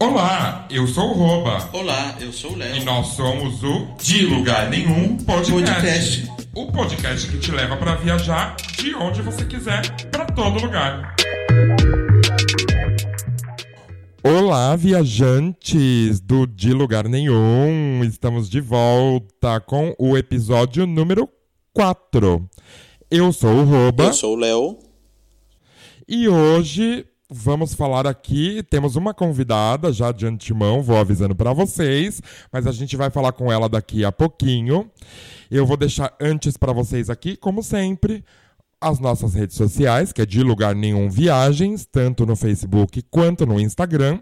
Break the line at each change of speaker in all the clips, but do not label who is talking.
Olá, eu sou o Roba.
Olá, eu sou o Léo.
E nós somos o De Lugar Nenhum Podcast.
Podcast.
O podcast que te leva para viajar de onde você quiser, para todo lugar. Olá, viajantes do De Lugar Nenhum. Estamos de volta com o episódio número 4. Eu sou o Roba.
Eu sou o Léo.
E hoje vamos falar aqui. Temos uma convidada já de antemão, vou avisando para vocês, mas a gente vai falar com ela daqui a pouquinho. Eu vou deixar antes para vocês aqui, como sempre, as nossas redes sociais, que é de lugar nenhum viagens, tanto no Facebook quanto no Instagram.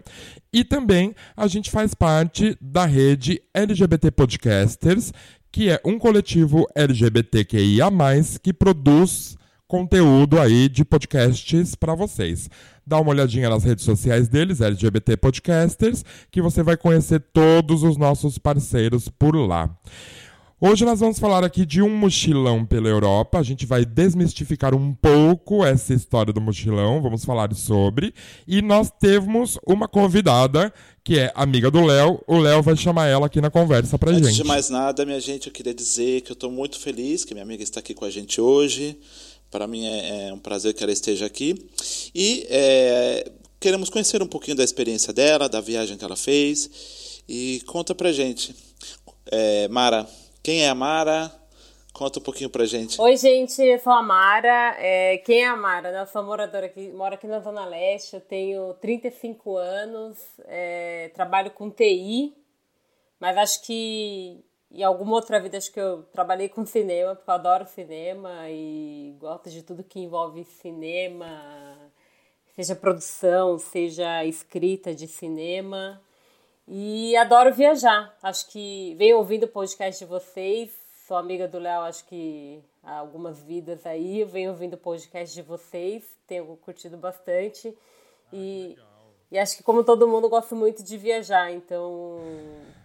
E também a gente faz parte da rede LGBT Podcasters, que é um coletivo LGBTQIA+, que produz conteúdo aí de podcasts para vocês. Dá uma olhadinha nas redes sociais deles, LGBT Podcasters, que você vai conhecer todos os nossos parceiros por lá. Hoje nós vamos falar aqui de um mochilão pela Europa. A gente vai desmistificar um pouco essa história do mochilão, vamos falar sobre. E nós temos uma convidada que é amiga do Léo. O Léo vai chamar ela aqui na conversa pra
Antes
gente.
de mais nada, minha gente, eu queria dizer que eu estou muito feliz que minha amiga está aqui com a gente hoje. Para mim é, é um prazer que ela esteja aqui. E é, queremos conhecer um pouquinho da experiência dela, da viagem que ela fez. E conta pra gente. É, Mara, quem é a Mara? Conta um pouquinho pra gente.
Oi, gente, eu sou a Mara. É, quem é a Mara? Eu sou moradora aqui, moro aqui na Zona Leste, eu tenho 35 anos, é, trabalho com TI, mas acho que em alguma outra vida acho que eu trabalhei com cinema, porque eu adoro cinema e gosto de tudo que envolve cinema, seja produção, seja escrita de cinema. E adoro viajar. Acho que venho ouvindo o podcast de vocês. Sou amiga do Léo, acho que há algumas vidas aí. Eu venho ouvindo o podcast de vocês. Tenho curtido bastante. e, e acho que, como todo mundo, gosto muito de viajar. Então,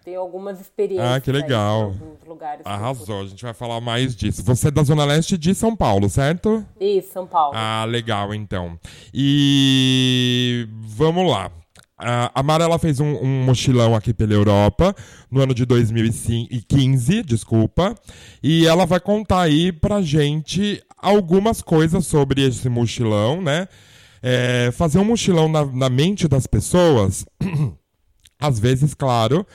tenho algumas experiências.
Ah, que legal.
Aí, lugares.
Arrasou, a gente vai falar mais disso. Você é da Zona Leste de São Paulo, certo?
Isso, São Paulo.
Ah, legal, então. E vamos lá. A Mara ela fez um, um, mochilão aqui pela Europa no ano de 2015, desculpa, e ela vai contar aí pra gente algumas coisas sobre esse mochilão, né? É, fazer um mochilão na, na mente das pessoas, às vezes, claro,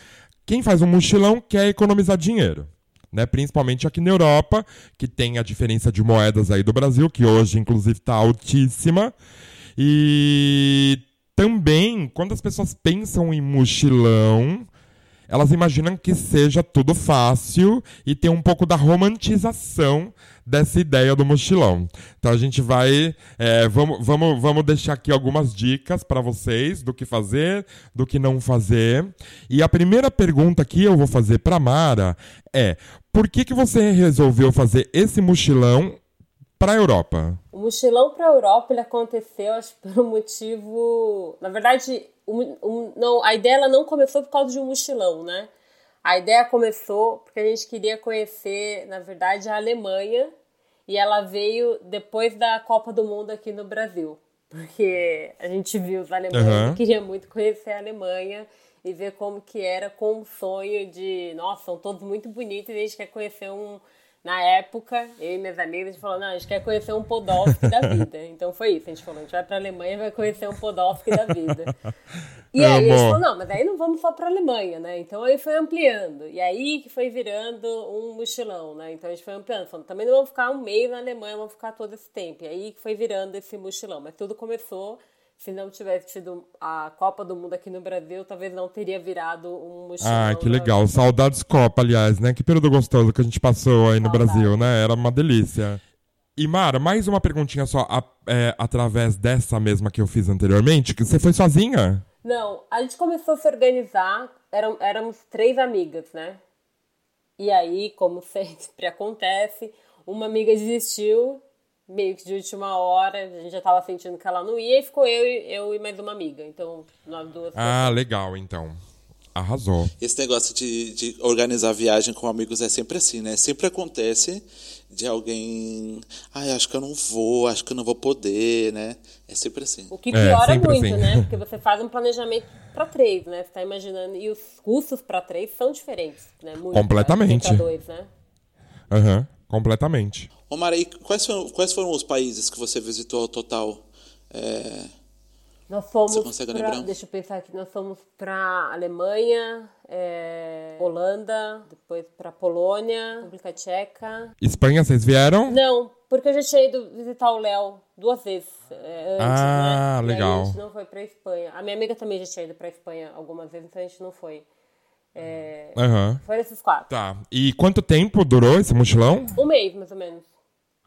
quem faz um mochilão quer economizar dinheiro. Né, principalmente aqui na Europa, que tem a diferença de moedas aí do Brasil, que hoje, inclusive, está altíssima. E também, quando as pessoas pensam em mochilão, elas imaginam que seja tudo fácil e tem um pouco da romantização dessa ideia do mochilão. Então a gente vai, é, vamos, vamos, vamos deixar aqui algumas dicas para vocês do que fazer, do que não fazer. E a primeira pergunta que eu vou fazer para Mara é: por que que você resolveu fazer esse mochilão para a Europa?
O mochilão para a Europa ele aconteceu, acho, por um motivo. Na verdade, um, um, não, a ideia ela não começou por causa de um mochilão, né? A ideia começou porque a gente queria conhecer, na verdade, a Alemanha e ela veio depois da Copa do Mundo aqui no Brasil. Porque a gente viu os alemães uhum. queria muito conhecer a Alemanha e ver como que era com o sonho de, nossa, são todos muito bonitos e a gente quer conhecer um, na época, eu e minhas amigas, a gente falou, não, a gente quer conhecer um Podolsky da vida. Então foi isso, a gente falou, a gente vai pra Alemanha e vai conhecer um Podolsky da vida. E aí a gente falou, não, mas aí não vamos só pra Alemanha, né? Então aí foi ampliando. E aí que foi virando um mochilão, né? Então a gente foi ampliando, falando, também não vamos ficar um mês na Alemanha, vamos ficar todo esse tempo. E aí que foi virando esse mochilão. Mas tudo começou se não tivesse tido a Copa do Mundo aqui no Brasil, talvez não teria virado um mochilão.
Ah, que legal. Saudades Copa, aliás, né? Que período gostoso que a gente passou aí no Saudade. Brasil, né? Era uma delícia. E Mara, mais uma perguntinha só, a, é, através dessa mesma que eu fiz anteriormente, que você foi sozinha?
Não, a gente começou a se organizar, eram, éramos três amigas, né? E aí, como sempre acontece, uma amiga desistiu meio que de última hora, a gente já tava sentindo que ela não ia, e ficou eu, eu e mais uma amiga. Então, nós duas.
Ah, legal, então. Arrasou.
Esse negócio de, de organizar viagem com amigos é sempre assim, né? Sempre acontece de alguém. Ai, acho que eu não vou, acho que eu não vou poder, né? É sempre assim.
O que piora
é,
muito,
assim.
né? Porque você faz um planejamento para três, né? Você tá imaginando. E os custos para três são diferentes, né? Muito,
Completamente.
Pra dois, né?
Aham, uhum, completamente.
Ô, Mara, e quais foram, quais foram os países que você visitou ao total? É...
Nós fomos
Você consegue
pra,
lembrar?
deixa eu pensar aqui, nós fomos para Alemanha, é, Holanda, depois para Polônia, República Tcheca.
Espanha, vocês vieram?
Não, porque eu já tinha ido visitar o Léo duas vezes é, antes,
Ah,
né? E aí
legal.
a gente não foi para Espanha. A minha amiga também já tinha ido para Espanha algumas vezes, então a gente não foi. É,
Aham.
Foi esses quatro.
Tá. E quanto tempo durou esse mochilão?
Um mês, mais ou menos.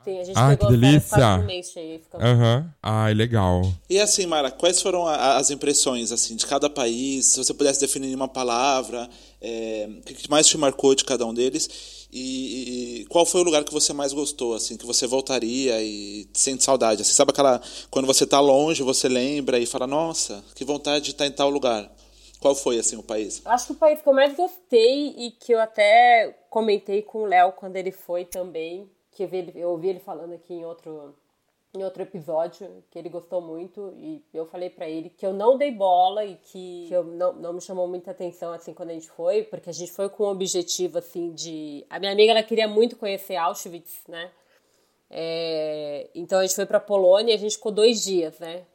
Sim, a gente
Ah,
pegou
que delícia.
quase um mês cheio. Ficamos...
Aham. Ai, legal.
E assim, Mara, quais foram a- as impressões assim de cada país? Se você pudesse definir em uma palavra, é, o que mais te marcou de cada um deles? E, e qual foi o lugar que você mais gostou, assim, que você voltaria e sente saudade? Assim, sabe aquela quando você tá longe, você lembra e fala, nossa, que vontade de estar em tal lugar. Qual foi assim o país?
Acho que o país que eu mais gostei e que eu até comentei com o Léo quando ele foi também, que eu, ouvi ele falando aqui em outro, em outro episódio, que ele gostou muito, e eu falei pra ele que eu não dei bola e que, que eu não, não me chamou muita atenção assim quando a gente foi, porque a gente foi com o objetivo assim de. A minha amiga ela queria muito conhecer Auschwitz, né? É, então a gente foi pra Polônia e a gente ficou dois dias, né?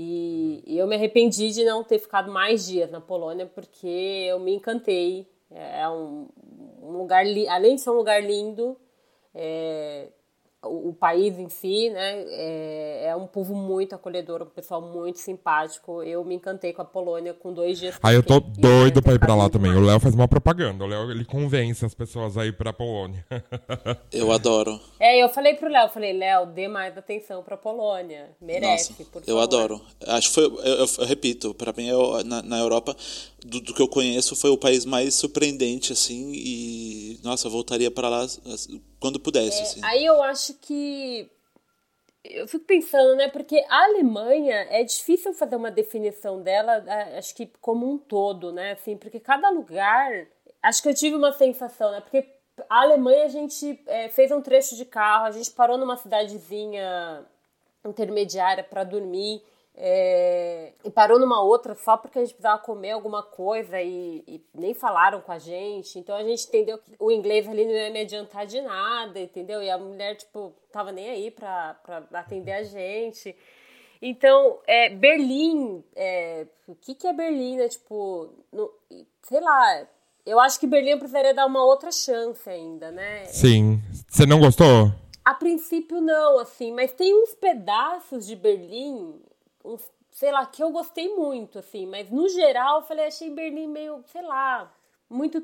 E, e eu me arrependi de não ter ficado mais dias na Polônia porque eu me encantei. É um, um lugar, além de ser um lugar lindo, é, o, o país em si, né, é, é um povo muito acolhedor, um pessoal muito simpático. Eu me encantei com a Polônia com dois dias.
Aí eu tô
fiquei.
Doido pra ir pra lá também. O
mais.
Léo faz uma propaganda. O Léo, ele convence as pessoas a ir pra Polônia.
Eu adoro.
É, eu falei pro Léo, eu falei, Léo, dê mais atenção pra Polônia. Merece,
Nossa,
por
eu
favor.
adoro. Acho que foi, eu, eu- eu repito, para mim eu, na, na Europa, do, do que eu conheço, foi o país mais surpreendente assim e nossa, voltaria para lá quando pudesse, assim.
Aí eu acho que. Eu fico pensando, né? Porque a Alemanha é difícil fazer uma definição dela, acho que como um todo, né? Assim, porque cada lugar. Acho que eu tive uma sensação, né? Porque a Alemanha a gente é, fez um trecho de carro, a gente parou numa cidadezinha intermediária para dormir. É, e parou numa outra só porque a gente precisava comer alguma coisa e, e nem falaram com a gente. Então a gente entendeu que o inglês ali não ia me adiantar de nada, entendeu? E a mulher, tipo, tava nem aí pra, pra atender a gente. Então, é, Berlim, é, o que, que é Berlim, né? Tipo, no- sei lá, eu acho que Berlim eu precisaria dar uma outra chance ainda, né?
Sim. Você não gostou?
A princípio não, assim, mas tem uns pedaços de Berlim, uns, sei lá, que eu gostei muito, assim, mas no geral eu falei, achei Berlim meio, sei lá, muito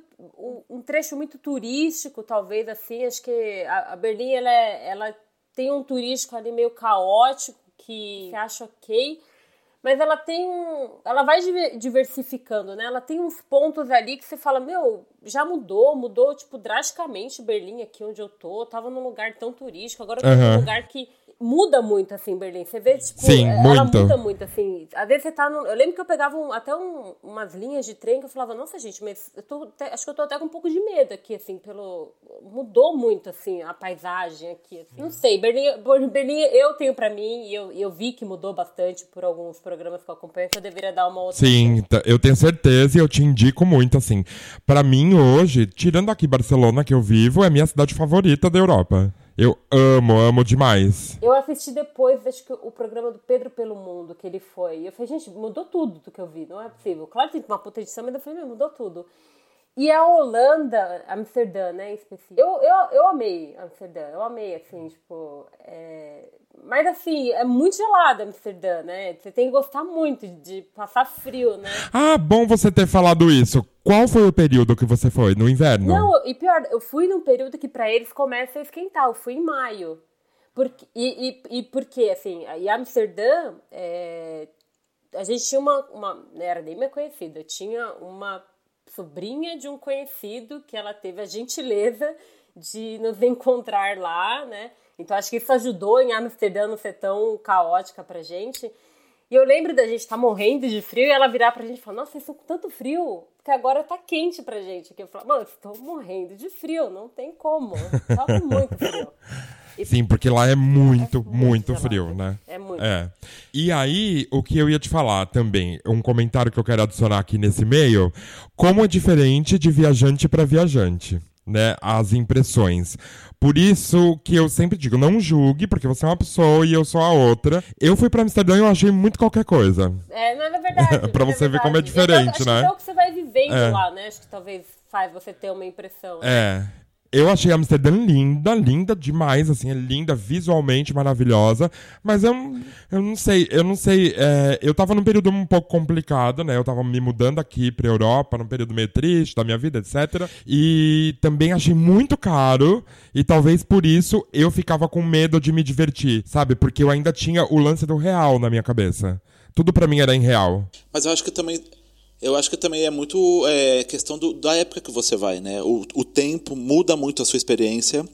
um, trecho muito turístico, talvez assim, acho que a, a Berlim ela, é- ela tem um turístico ali meio caótico que você acha ok, mas ela tem um. Ela vai diver- diversificando, né? Ela tem uns pontos ali que você fala, meu, já mudou, mudou, tipo, drasticamente Berlim aqui onde eu tô. Eu tava num lugar tão turístico, agora eu tô
Aham.
num lugar que muda muito, assim, Berlim. Você vê, tipo,
Sim,
ela
muito.
muda muito, assim. Às vezes você tá no. Eu lembro que eu pegava um- até um- umas linhas de trem que eu falava, nossa, gente, mas eu tô até- acho que eu tô até com um pouco de medo aqui, assim, pelo. Mudou muito, assim, a paisagem aqui. assim. Não sei, Berlim, Berlim eu tenho pra mim, e eu, eu vi que mudou bastante por alguns programas que eu acompanho, que eu deveria dar uma outra.
Sim, t- eu tenho certeza e eu te indico muito, assim. Pra mim, hoje, tirando aqui Barcelona, que eu vivo, é a minha cidade favorita da Europa. Eu amo, amo demais.
Eu assisti depois, acho que o programa do Pedro pelo Mundo, que ele foi. Eu falei, gente, mudou tudo do que eu vi, não é possível. Claro que tem uma puta edição, mas eu falei, mudou tudo. E a Holanda, Amsterdã, né, em específico. Eu, eu, eu amei Amsterdã, eu amei, assim, tipo. é, Mas assim, é muito gelada Amsterdã, né? Você tem que gostar muito de passar frio, né?
Ah, bom você ter falado isso. Qual foi o período que você foi? No inverno?
Não, e pior, eu fui num período que pra eles começa a esquentar. Eu fui em maio. Porque, e, e, e porque, assim, em Amsterdã, é, a gente tinha uma, uma. Era nem minha conhecida, eu tinha uma sobrinha de um conhecido que ela teve a gentileza de nos encontrar lá, né? Então acho que isso ajudou em Amsterdã não ser tão caótica pra gente. E eu lembro da gente estar tá morrendo de frio e ela virar pra gente e falar: Nossa, estão com tanto frio, porque agora tá quente pra gente. Que eu falo: Mano, estou morrendo de frio, não tem como. Tá muito frio.
E... Sim, porque lá é muito, é muito, frio, né?
É muito.
É. E aí, o que eu ia te falar também, um comentário que eu quero adicionar aqui nesse meio, como é diferente de viajante para viajante né, as impressões. Por isso que eu sempre digo, não julgue, porque você é uma pessoa e eu sou a outra. Eu fui para Amsterdã e eu achei muito qualquer coisa.
É, não é verdade.
para você
é
ver como é diferente,
acho
né?
Que é o que você vai vivendo é. lá, né? Acho que talvez faz você ter uma impressão. Né?
É. Eu achei Amsterdã linda, linda demais, assim, é linda, visualmente maravilhosa, mas eu, eu não sei, eu não sei, é, eu tava num período um pouco complicado, né, eu tava me mudando aqui pra Europa, num período meio triste da minha vida, etc, e também achei muito caro, e talvez por isso eu ficava com medo de me divertir, sabe, porque eu ainda tinha o lance do real na minha cabeça. Tudo para mim era em real.
Mas eu acho que também eu acho que também é muito é, questão do, da época que você vai, né? O, o tempo muda muito a sua experiência.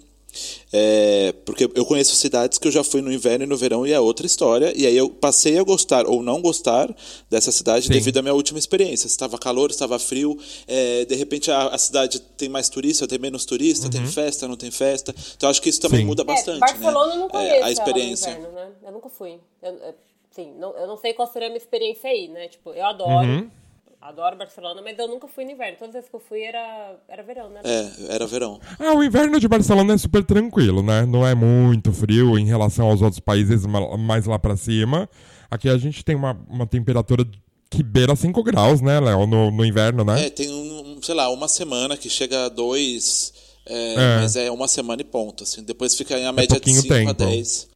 É, porque eu conheço cidades que eu já fui no inverno e no verão e é outra história. E aí eu passei a gostar ou não gostar dessa cidade Sim. devido à minha última experiência. Estava calor, estava frio. É, de repente a, a, cidade tem mais turista, tem menos turista, uhum. tem festa, não tem festa. Então acho que isso também Sim. muda bastante. É,
Barcelona
né?
eu não conheço é, a experiência. Inverno, né? Eu nunca fui. Eu, sim, não, eu não sei qual seria a minha experiência aí, né? Tipo, eu adoro. Uhum Adoro Barcelona, mas eu nunca fui no inverno. Todas as vezes que eu fui era, era verão, né?
É, era verão.
Ah, o inverno de Barcelona é super tranquilo, né? Não é muito frio em relação aos outros países mais lá para cima. Aqui a gente tem uma, uma temperatura que beira 5 graus, né, Léo? No, no inverno, né?
É, tem, um, sei lá, uma semana que chega a 2. É, é. Mas é uma semana e ponto. Assim. Depois fica em a média é de 5 a 10.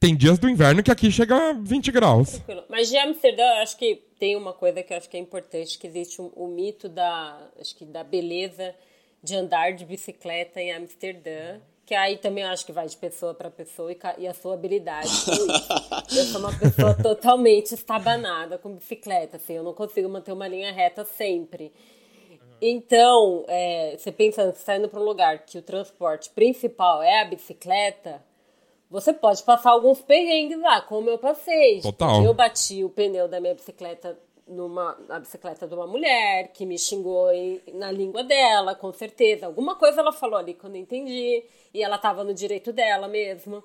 Tem dias do inverno que aqui chega a 20 graus.
Tranquilo. Mas de Amsterdã, acho que tem uma coisa que eu acho que é importante, que existe o um, um mito da, acho que da beleza de andar de bicicleta em Amsterdã. Que aí também eu acho que vai de pessoa para pessoa e, e, a sua habilidade Eu sou uma pessoa totalmente estabanada com bicicleta, assim, eu não consigo manter uma linha reta sempre. Então, é, você pensa, você está indo para um lugar que o transporte principal é a bicicleta, você pode passar alguns perrengues lá, como eu passei.
Total.
Eu bati o pneu da minha bicicleta numa na bicicleta de uma mulher que me xingou em, na língua dela, com certeza. Alguma coisa ela falou ali que eu não entendi. E ela estava no direito dela mesmo.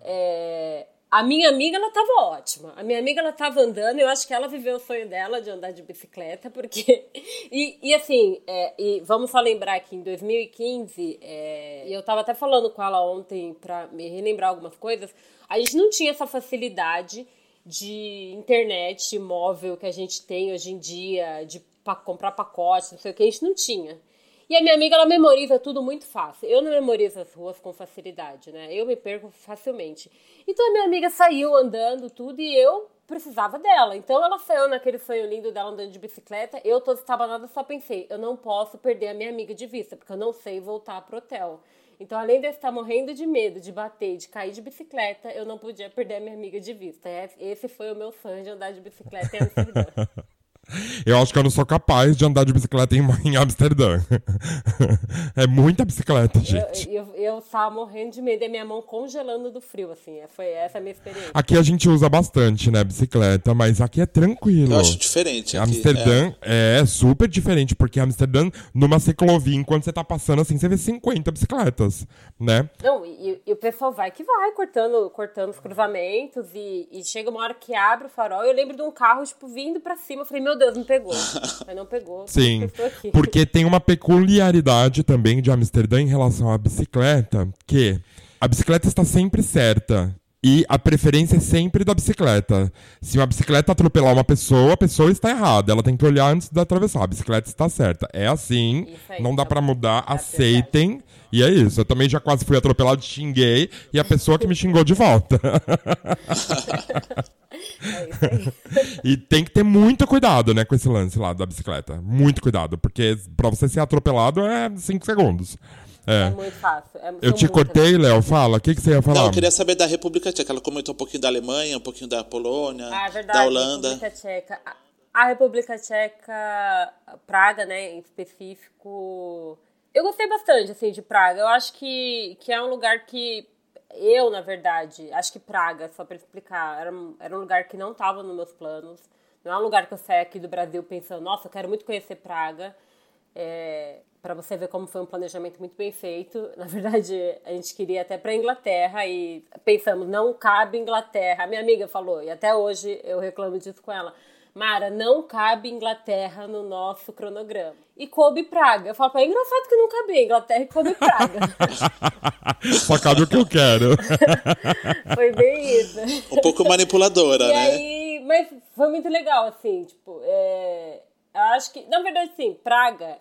É, a minha amiga, ela tava ótima. A minha amiga, ela tava andando. Eu acho que ela viveu o sonho dela de andar de bicicleta, porque... E, e assim, é, e vamos só lembrar que em 2015, é, e eu tava até falando com ela ontem para me relembrar algumas coisas, a gente não tinha essa facilidade de internet móvel que a gente tem hoje em dia, de comprar pacote, não sei o que, a gente não tinha. E a minha amiga, ela memoriza tudo muito fácil. Eu não memorizo as ruas com facilidade, né? Eu me perco facilmente. Então a minha amiga saiu andando tudo e eu precisava dela. Então ela saiu naquele sonho lindo dela andando de bicicleta. Eu toda estabanada só pensei, eu não posso perder a minha amiga de vista, porque eu não sei voltar pro hotel. Então, além de eu estar morrendo de medo de bater, de cair de bicicleta, eu não podia perder a minha amiga de vista. Esse foi o meu sonho de andar de bicicleta em Amsterdã.
Eu acho que eu não sou capaz de andar de bicicleta em, em Amsterdã. é muita bicicleta, gente.
Eu, eu, eu tava morrendo de medo e minha mão congelando do frio, assim. É, foi essa a minha experiência.
Aqui a gente usa bastante, né, bicicleta, mas aqui é tranquilo.
Eu acho diferente.
Aqui, Amsterdã é. é. super diferente, porque Amsterdã, numa ciclovia, enquanto você tá passando assim, você vê 50 bicicletas, né?
Não, e, e o pessoal vai que vai, cortando, cortando os cruzamentos, e, e chega uma hora que abre o farol. Eu lembro de um carro, tipo, vindo pra cima. Eu falei, meu Deus, não pegou. Mas não pegou.
Sim. Porque tem uma peculiaridade também de Amsterdã em relação à bicicleta, que a bicicleta está sempre certa. E a preferência é sempre da bicicleta. Se uma bicicleta atropelar uma pessoa, a pessoa está errada. Ela tem que olhar antes de atravessar. A bicicleta está certa. É assim, aí, não dá tá para mudar. Tá aceitem. E é isso. Eu também já quase fui atropelado, xinguei. E a pessoa que me xingou de volta. e tem que ter muito cuidado, né, com esse lance lá da bicicleta. Muito cuidado, porque pra você ser atropelado é 5 segundos.
É. é. muito fácil. É,
eu te cortei, Léo. Fala, o que, que você ia falar? Não,
eu queria saber da República Tcheca. Ela comentou um pouquinho da Alemanha, um pouquinho da Polônia, ah, verdade, da Holanda.
República Tcheca. A República Tcheca, Praga, né, em específico. Eu gostei bastante, assim, de Praga. Eu acho que, que é um lugar que eu, na verdade, acho que Praga, só para explicar, era, era um lugar que não estava nos meus planos. Não é um lugar que eu saio aqui do Brasil pensando, nossa, eu quero muito conhecer Praga. É, para você ver como foi um planejamento muito bem feito. Na verdade, a gente queria até para Inglaterra e pensamos, não cabe Inglaterra. A minha amiga falou, e até hoje eu reclamo disso com ela. Mara, não cabe Inglaterra no nosso cronograma. E coube Praga. Eu falo, é engraçado que não cabe Inglaterra e coube Praga.
Só cabe o que eu quero.
foi bem isso.
Um pouco manipuladora,
e
né?
Aí, mas foi muito legal, assim, tipo, é, eu acho que, na verdade, sim, Praga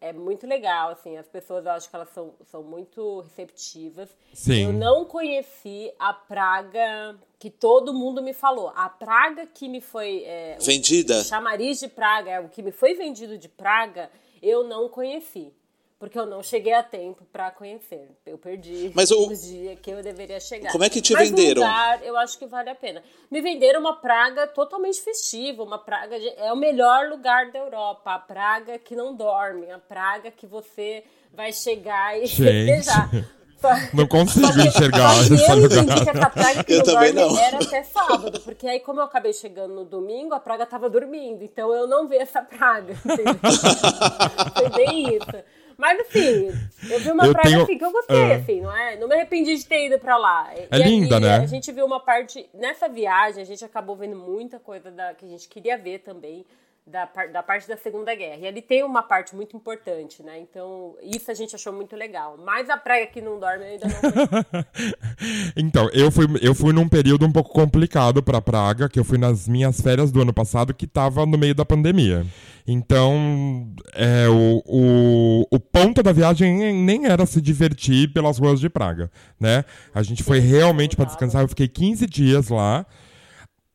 é muito legal, assim, as pessoas eu acho que elas são, são muito receptivas.
Sim.
Eu não conheci a praga que todo mundo me falou. A praga que me foi. É,
Vendida?
O chamariz de praga, o que me foi vendido de praga, eu não conheci porque eu não cheguei a tempo para conhecer. Eu perdi
Mas o
dia que eu deveria chegar.
Como é que te
Mas
venderam?
Lugar, eu acho que vale a pena. Me venderam uma praga totalmente festiva, uma praga de, é o melhor lugar da Europa, a praga que não dorme, a praga que você vai chegar e festejar.
Não consigo enxergar lugar.
essa praga que
Eu
não
também
dorme
não.
era até sábado, porque aí como eu acabei chegando no domingo, a praga tava dormindo, então eu não vi essa praga, entendeu? Foi bem isso. Mas assim, eu vi uma
Eu
praga
tenho-
assim que eu gostei,
Ah.
assim, não é? Não me arrependi de ter ido pra lá.
É
E
linda,
ali,
né?
A gente viu uma parte. Nessa viagem, a gente acabou vendo muita coisa da, que a gente queria ver também. Da, da parte da Segunda Guerra. E ali tem uma parte muito importante, né? Então, isso a gente achou muito legal. Mas a praga que não dorme ainda não.
Então, eu fui, eu fui num período um pouco complicado pra Praga, que eu fui nas minhas férias do ano passado, que tava no meio da pandemia. Então, é, o, o, o ponto da viagem nem era se divertir pelas ruas de Praga, né? A gente foi realmente pra descansar, eu fiquei 15 dias lá.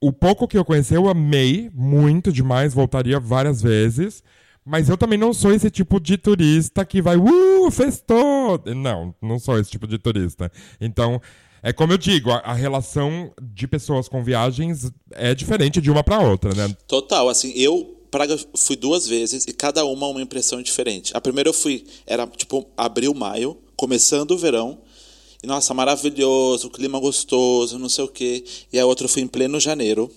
O pouco que eu conheci, eu amei muito demais, voltaria várias vezes. Mas eu também não sou esse tipo de turista que vai, uh, festou! Não, não sou esse tipo de turista. Então, é como eu digo, a, a relação de pessoas com viagens é diferente de uma para outra, né?
Total, assim, eu Praga fui duas vezes e cada uma uma impressão diferente. A primeira eu fui, era tipo abril, maio, começando o verão. E nossa, maravilhoso, clima gostoso, não sei o quê. E a outra fui em pleno janeiro.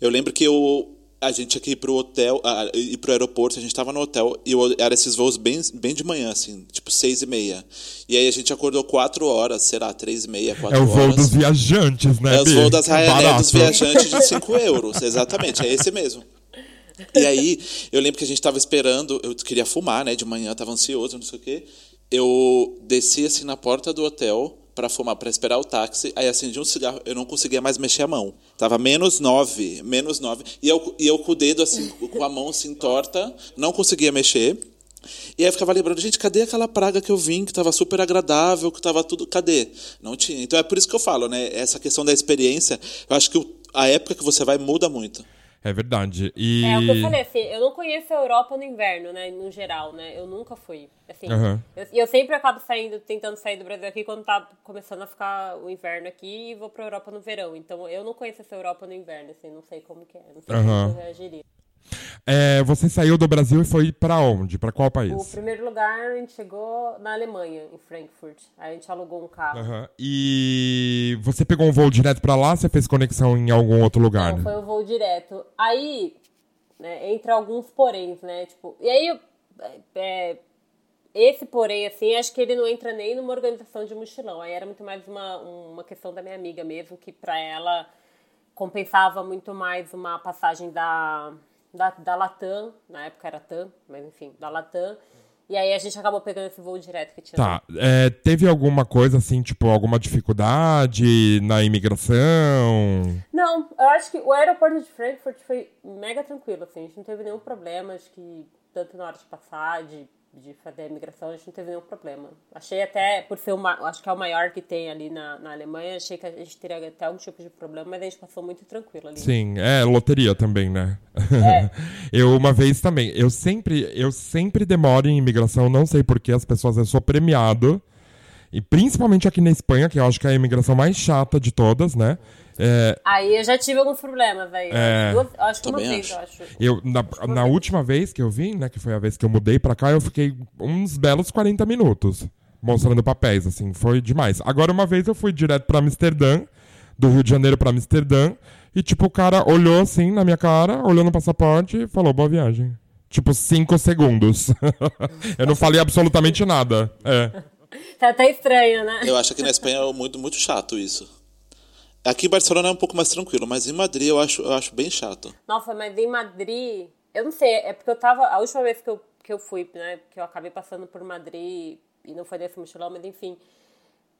Eu lembro que eu a gente aqui pro hotel, ah, ir pro aeroporto, a gente tava no hotel e eu, era esses voos bem, bem de manhã, assim, tipo seis e meia. E aí a gente acordou quatro horas, será, três e meia,
É
quatro
o voo
horas.
dos viajantes, né?
É os
Bi?
voos das Ryanair dos viajantes de 5 euros, exatamente, é esse mesmo. E aí, eu lembro que a gente tava esperando, eu queria fumar, né, de manhã, tava ansioso, não sei o quê. Eu desci assim na porta do hotel para fumar, para esperar o táxi, aí acendi um cigarro, eu não conseguia mais mexer a mão. Tava menos nove, menos nove. E eu, e eu com o dedo assim, com a mão assim torta, não conseguia mexer. E aí eu ficava lembrando, gente, cadê aquela praga que eu vim, que tava super agradável, que tava tudo. Cadê? Não tinha. Então é por isso que eu falo, né? Essa questão da experiência, eu acho que a época que você vai muda muito.
É verdade. E...
É o que eu falei, assim, eu não conheço a Europa no inverno, né, no geral, né, eu nunca fui, assim,
Aham.
eu, e eu sempre acabo saindo, tentando sair do Brasil aqui quando tá começando a ficar o inverno aqui e vou pra Europa no verão, então eu não conheço essa Europa no inverno, assim, não sei como que é, não sei
Aham.
como eu reagiria.
É, você saiu do Brasil e foi pra onde? Pra qual país?
O primeiro lugar a gente chegou na Alemanha, em Frankfurt, aí a gente alugou um carro.
Aham. E você pegou um voo direto pra lá? Você fez conexão em algum outro lugar?
Não, foi um voo direto. Aí, né, entre alguns poréns, né? Tipo, e aí, é, esse porém, assim, acho que ele não entra nem numa organização de mochilão. Aí era muito mais uma, uma questão da minha amiga mesmo, que pra ela compensava muito mais uma passagem da, da, da Latam, na época era TAM, mas enfim, da Latam. E aí a gente acabou pegando esse voo direto que tinha.
Tá. É, teve alguma coisa assim, tipo, alguma dificuldade na imigração?
Não, eu acho que o aeroporto de Frankfurt foi mega tranquilo, assim, a gente não teve nenhum problema, acho que tanto na hora de passar, de, de fazer a imigração, a gente não teve nenhum problema. Achei até, por ser uma, acho que é o maior que tem ali na, na Alemanha, achei que a gente teria até algum tipo de problema, mas a gente passou muito tranquilo ali.
Sim, é loteria também, né?
É.
eu uma vez também, eu sempre, eu sempre demoro em imigração, não sei porquê, as pessoas, eu sou premiado. E principalmente aqui na Espanha, que eu acho que é a imigração mais chata de todas, né? É,
Aí eu já tive alguns problemas aí.
É.
Acho que uma vez,
acho.
eu acho.
eu, na, na última vez que eu vim, né, que foi a vez que eu mudei pra cá, eu fiquei uns belos 40 minutos. mostrando papéis, assim, foi demais. Agora, uma vez eu fui direto pra Amsterdã, do Rio de Janeiro pra Amsterdã, e, tipo, o cara olhou assim na minha cara, olhou no passaporte e falou, boa viagem. Tipo, cinco segundos. eu não falei absolutamente nada. É.
Tá até estranho, né?
Eu acho que na Espanha é muito, muito chato isso. Aqui em Barcelona é um pouco mais tranquilo, mas em Madrid eu acho, eu acho bem chato.
Nossa, mas em Madrid, eu não sei, é porque eu tava. A última vez que eu, que eu fui, né? Que eu acabei passando por Madrid e não foi nesse mochilão, mas enfim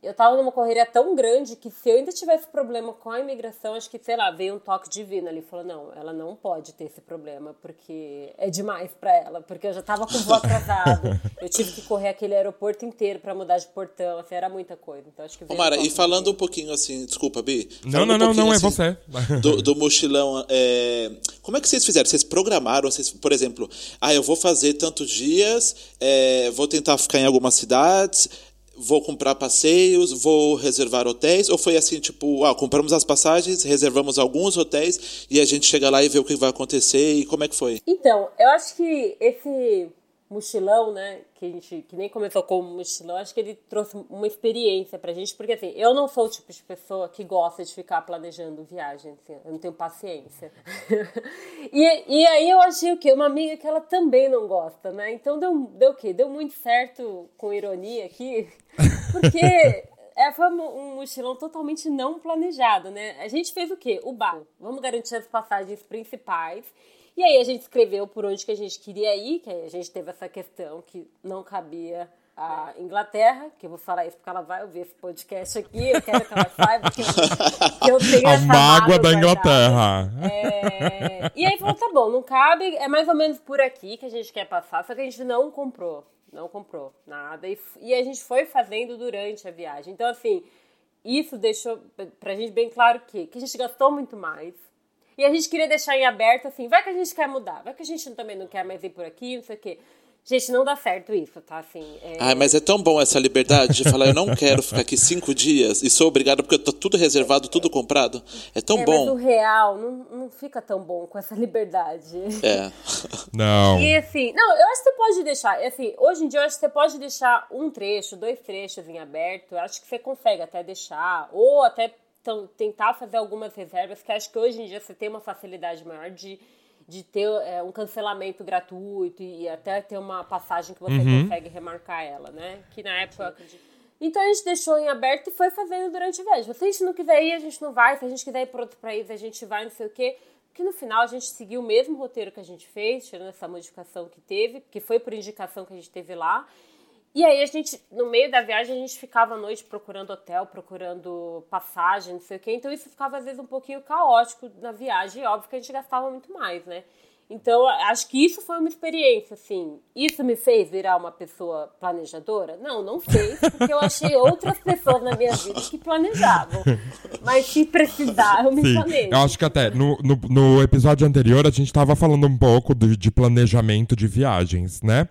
eu tava numa correria tão grande que se eu ainda tivesse problema com a imigração, acho que, sei lá, veio um toque divino ali. Falou, não, ela não pode ter esse problema, porque é demais para ela. Porque eu já tava com o voo atrasado. eu tive que correr aquele aeroporto inteiro para mudar de portão. Assim, era muita coisa. Então acho que
Ô, Mara, um e falando divino. um pouquinho assim, desculpa, Bi.
Não, não, um não, não, é assim, é você.
do, do mochilão, é... como é que vocês fizeram? Vocês programaram, vocês, por exemplo, ah, eu vou fazer tantos dias, é, vou tentar ficar em algumas cidades vou comprar passeios, vou reservar hotéis? Ou foi assim, tipo, ah, compramos as passagens, reservamos alguns hotéis e a gente chega lá e vê o que vai acontecer e como é que foi?
Então, eu acho que esse mochilão, né, que a gente que nem começou como mochilão, acho que ele trouxe uma experiência pra gente, porque assim, eu não sou o tipo de pessoa que gosta de ficar planejando viagem, assim, eu não tenho paciência. e, e aí eu achei o quê? Uma amiga que ela também não gosta, né? Então deu, deu o quê? Deu muito certo com ironia aqui, porque é, foi um mochilão totalmente não planejado, né? A gente fez o quê? O bar. Vamos garantir as passagens principais e aí a gente escreveu por onde que a gente queria ir, que a gente teve essa questão que não cabia a Inglaterra, que eu vou falar isso porque ela vai ouvir esse podcast aqui, eu quero que ela saiba que, que eu tenho
a essa mágoa da Inglaterra.
É... E aí falou, tá bom, não cabe, é mais ou menos por aqui que a gente quer passar, só que a gente não comprou, não comprou nada, e, e a gente foi fazendo durante a viagem. Então, assim, isso deixou pra gente bem claro que, que a gente gastou muito mais, e a gente queria deixar em aberto, assim, vai que a gente quer mudar, vai que a gente também não quer mais ir por aqui, não sei o quê. Gente, não dá certo isso, tá? Assim,
é... Ai, mas é tão bom essa liberdade de falar, eu não quero ficar aqui cinco dias e sou obrigado porque tá tudo reservado, tudo comprado. É tão
é,
bom.
Mas o real não, não fica tão bom com essa liberdade.
É.
Não.
E assim, não, eu acho que você pode deixar, assim, hoje em dia eu acho que você pode deixar um trecho, dois trechos em aberto, eu acho que você consegue até deixar, ou até então, tentar fazer algumas reservas, que acho que hoje em dia você tem uma facilidade maior de, de ter é, um cancelamento gratuito e até ter uma passagem que você uhum. consegue remarcar ela, né? Que na época. Então a gente deixou em aberto e foi fazendo durante a viagem. Se a gente não quiser ir, a gente não vai. Se a gente quiser ir para outro país, a gente vai, não sei o quê. Porque no final a gente seguiu o mesmo roteiro que a gente fez, tirando essa modificação que teve, que foi por indicação que a gente teve lá. E aí a gente, no meio da viagem, a gente ficava à noite procurando hotel, procurando passagem, não sei o quê. Então isso ficava às vezes um pouquinho caótico na viagem, e óbvio que a gente gastava muito mais, né? Então, acho que isso foi uma experiência, assim. Isso me fez virar uma pessoa planejadora? Não, não fez, porque eu achei outras pessoas na minha vida que planejavam. Mas se precisar, eu me Sim, planejo.
Eu acho que até no, no, no episódio anterior a gente estava falando um pouco de, de, planejamento de viagens, né?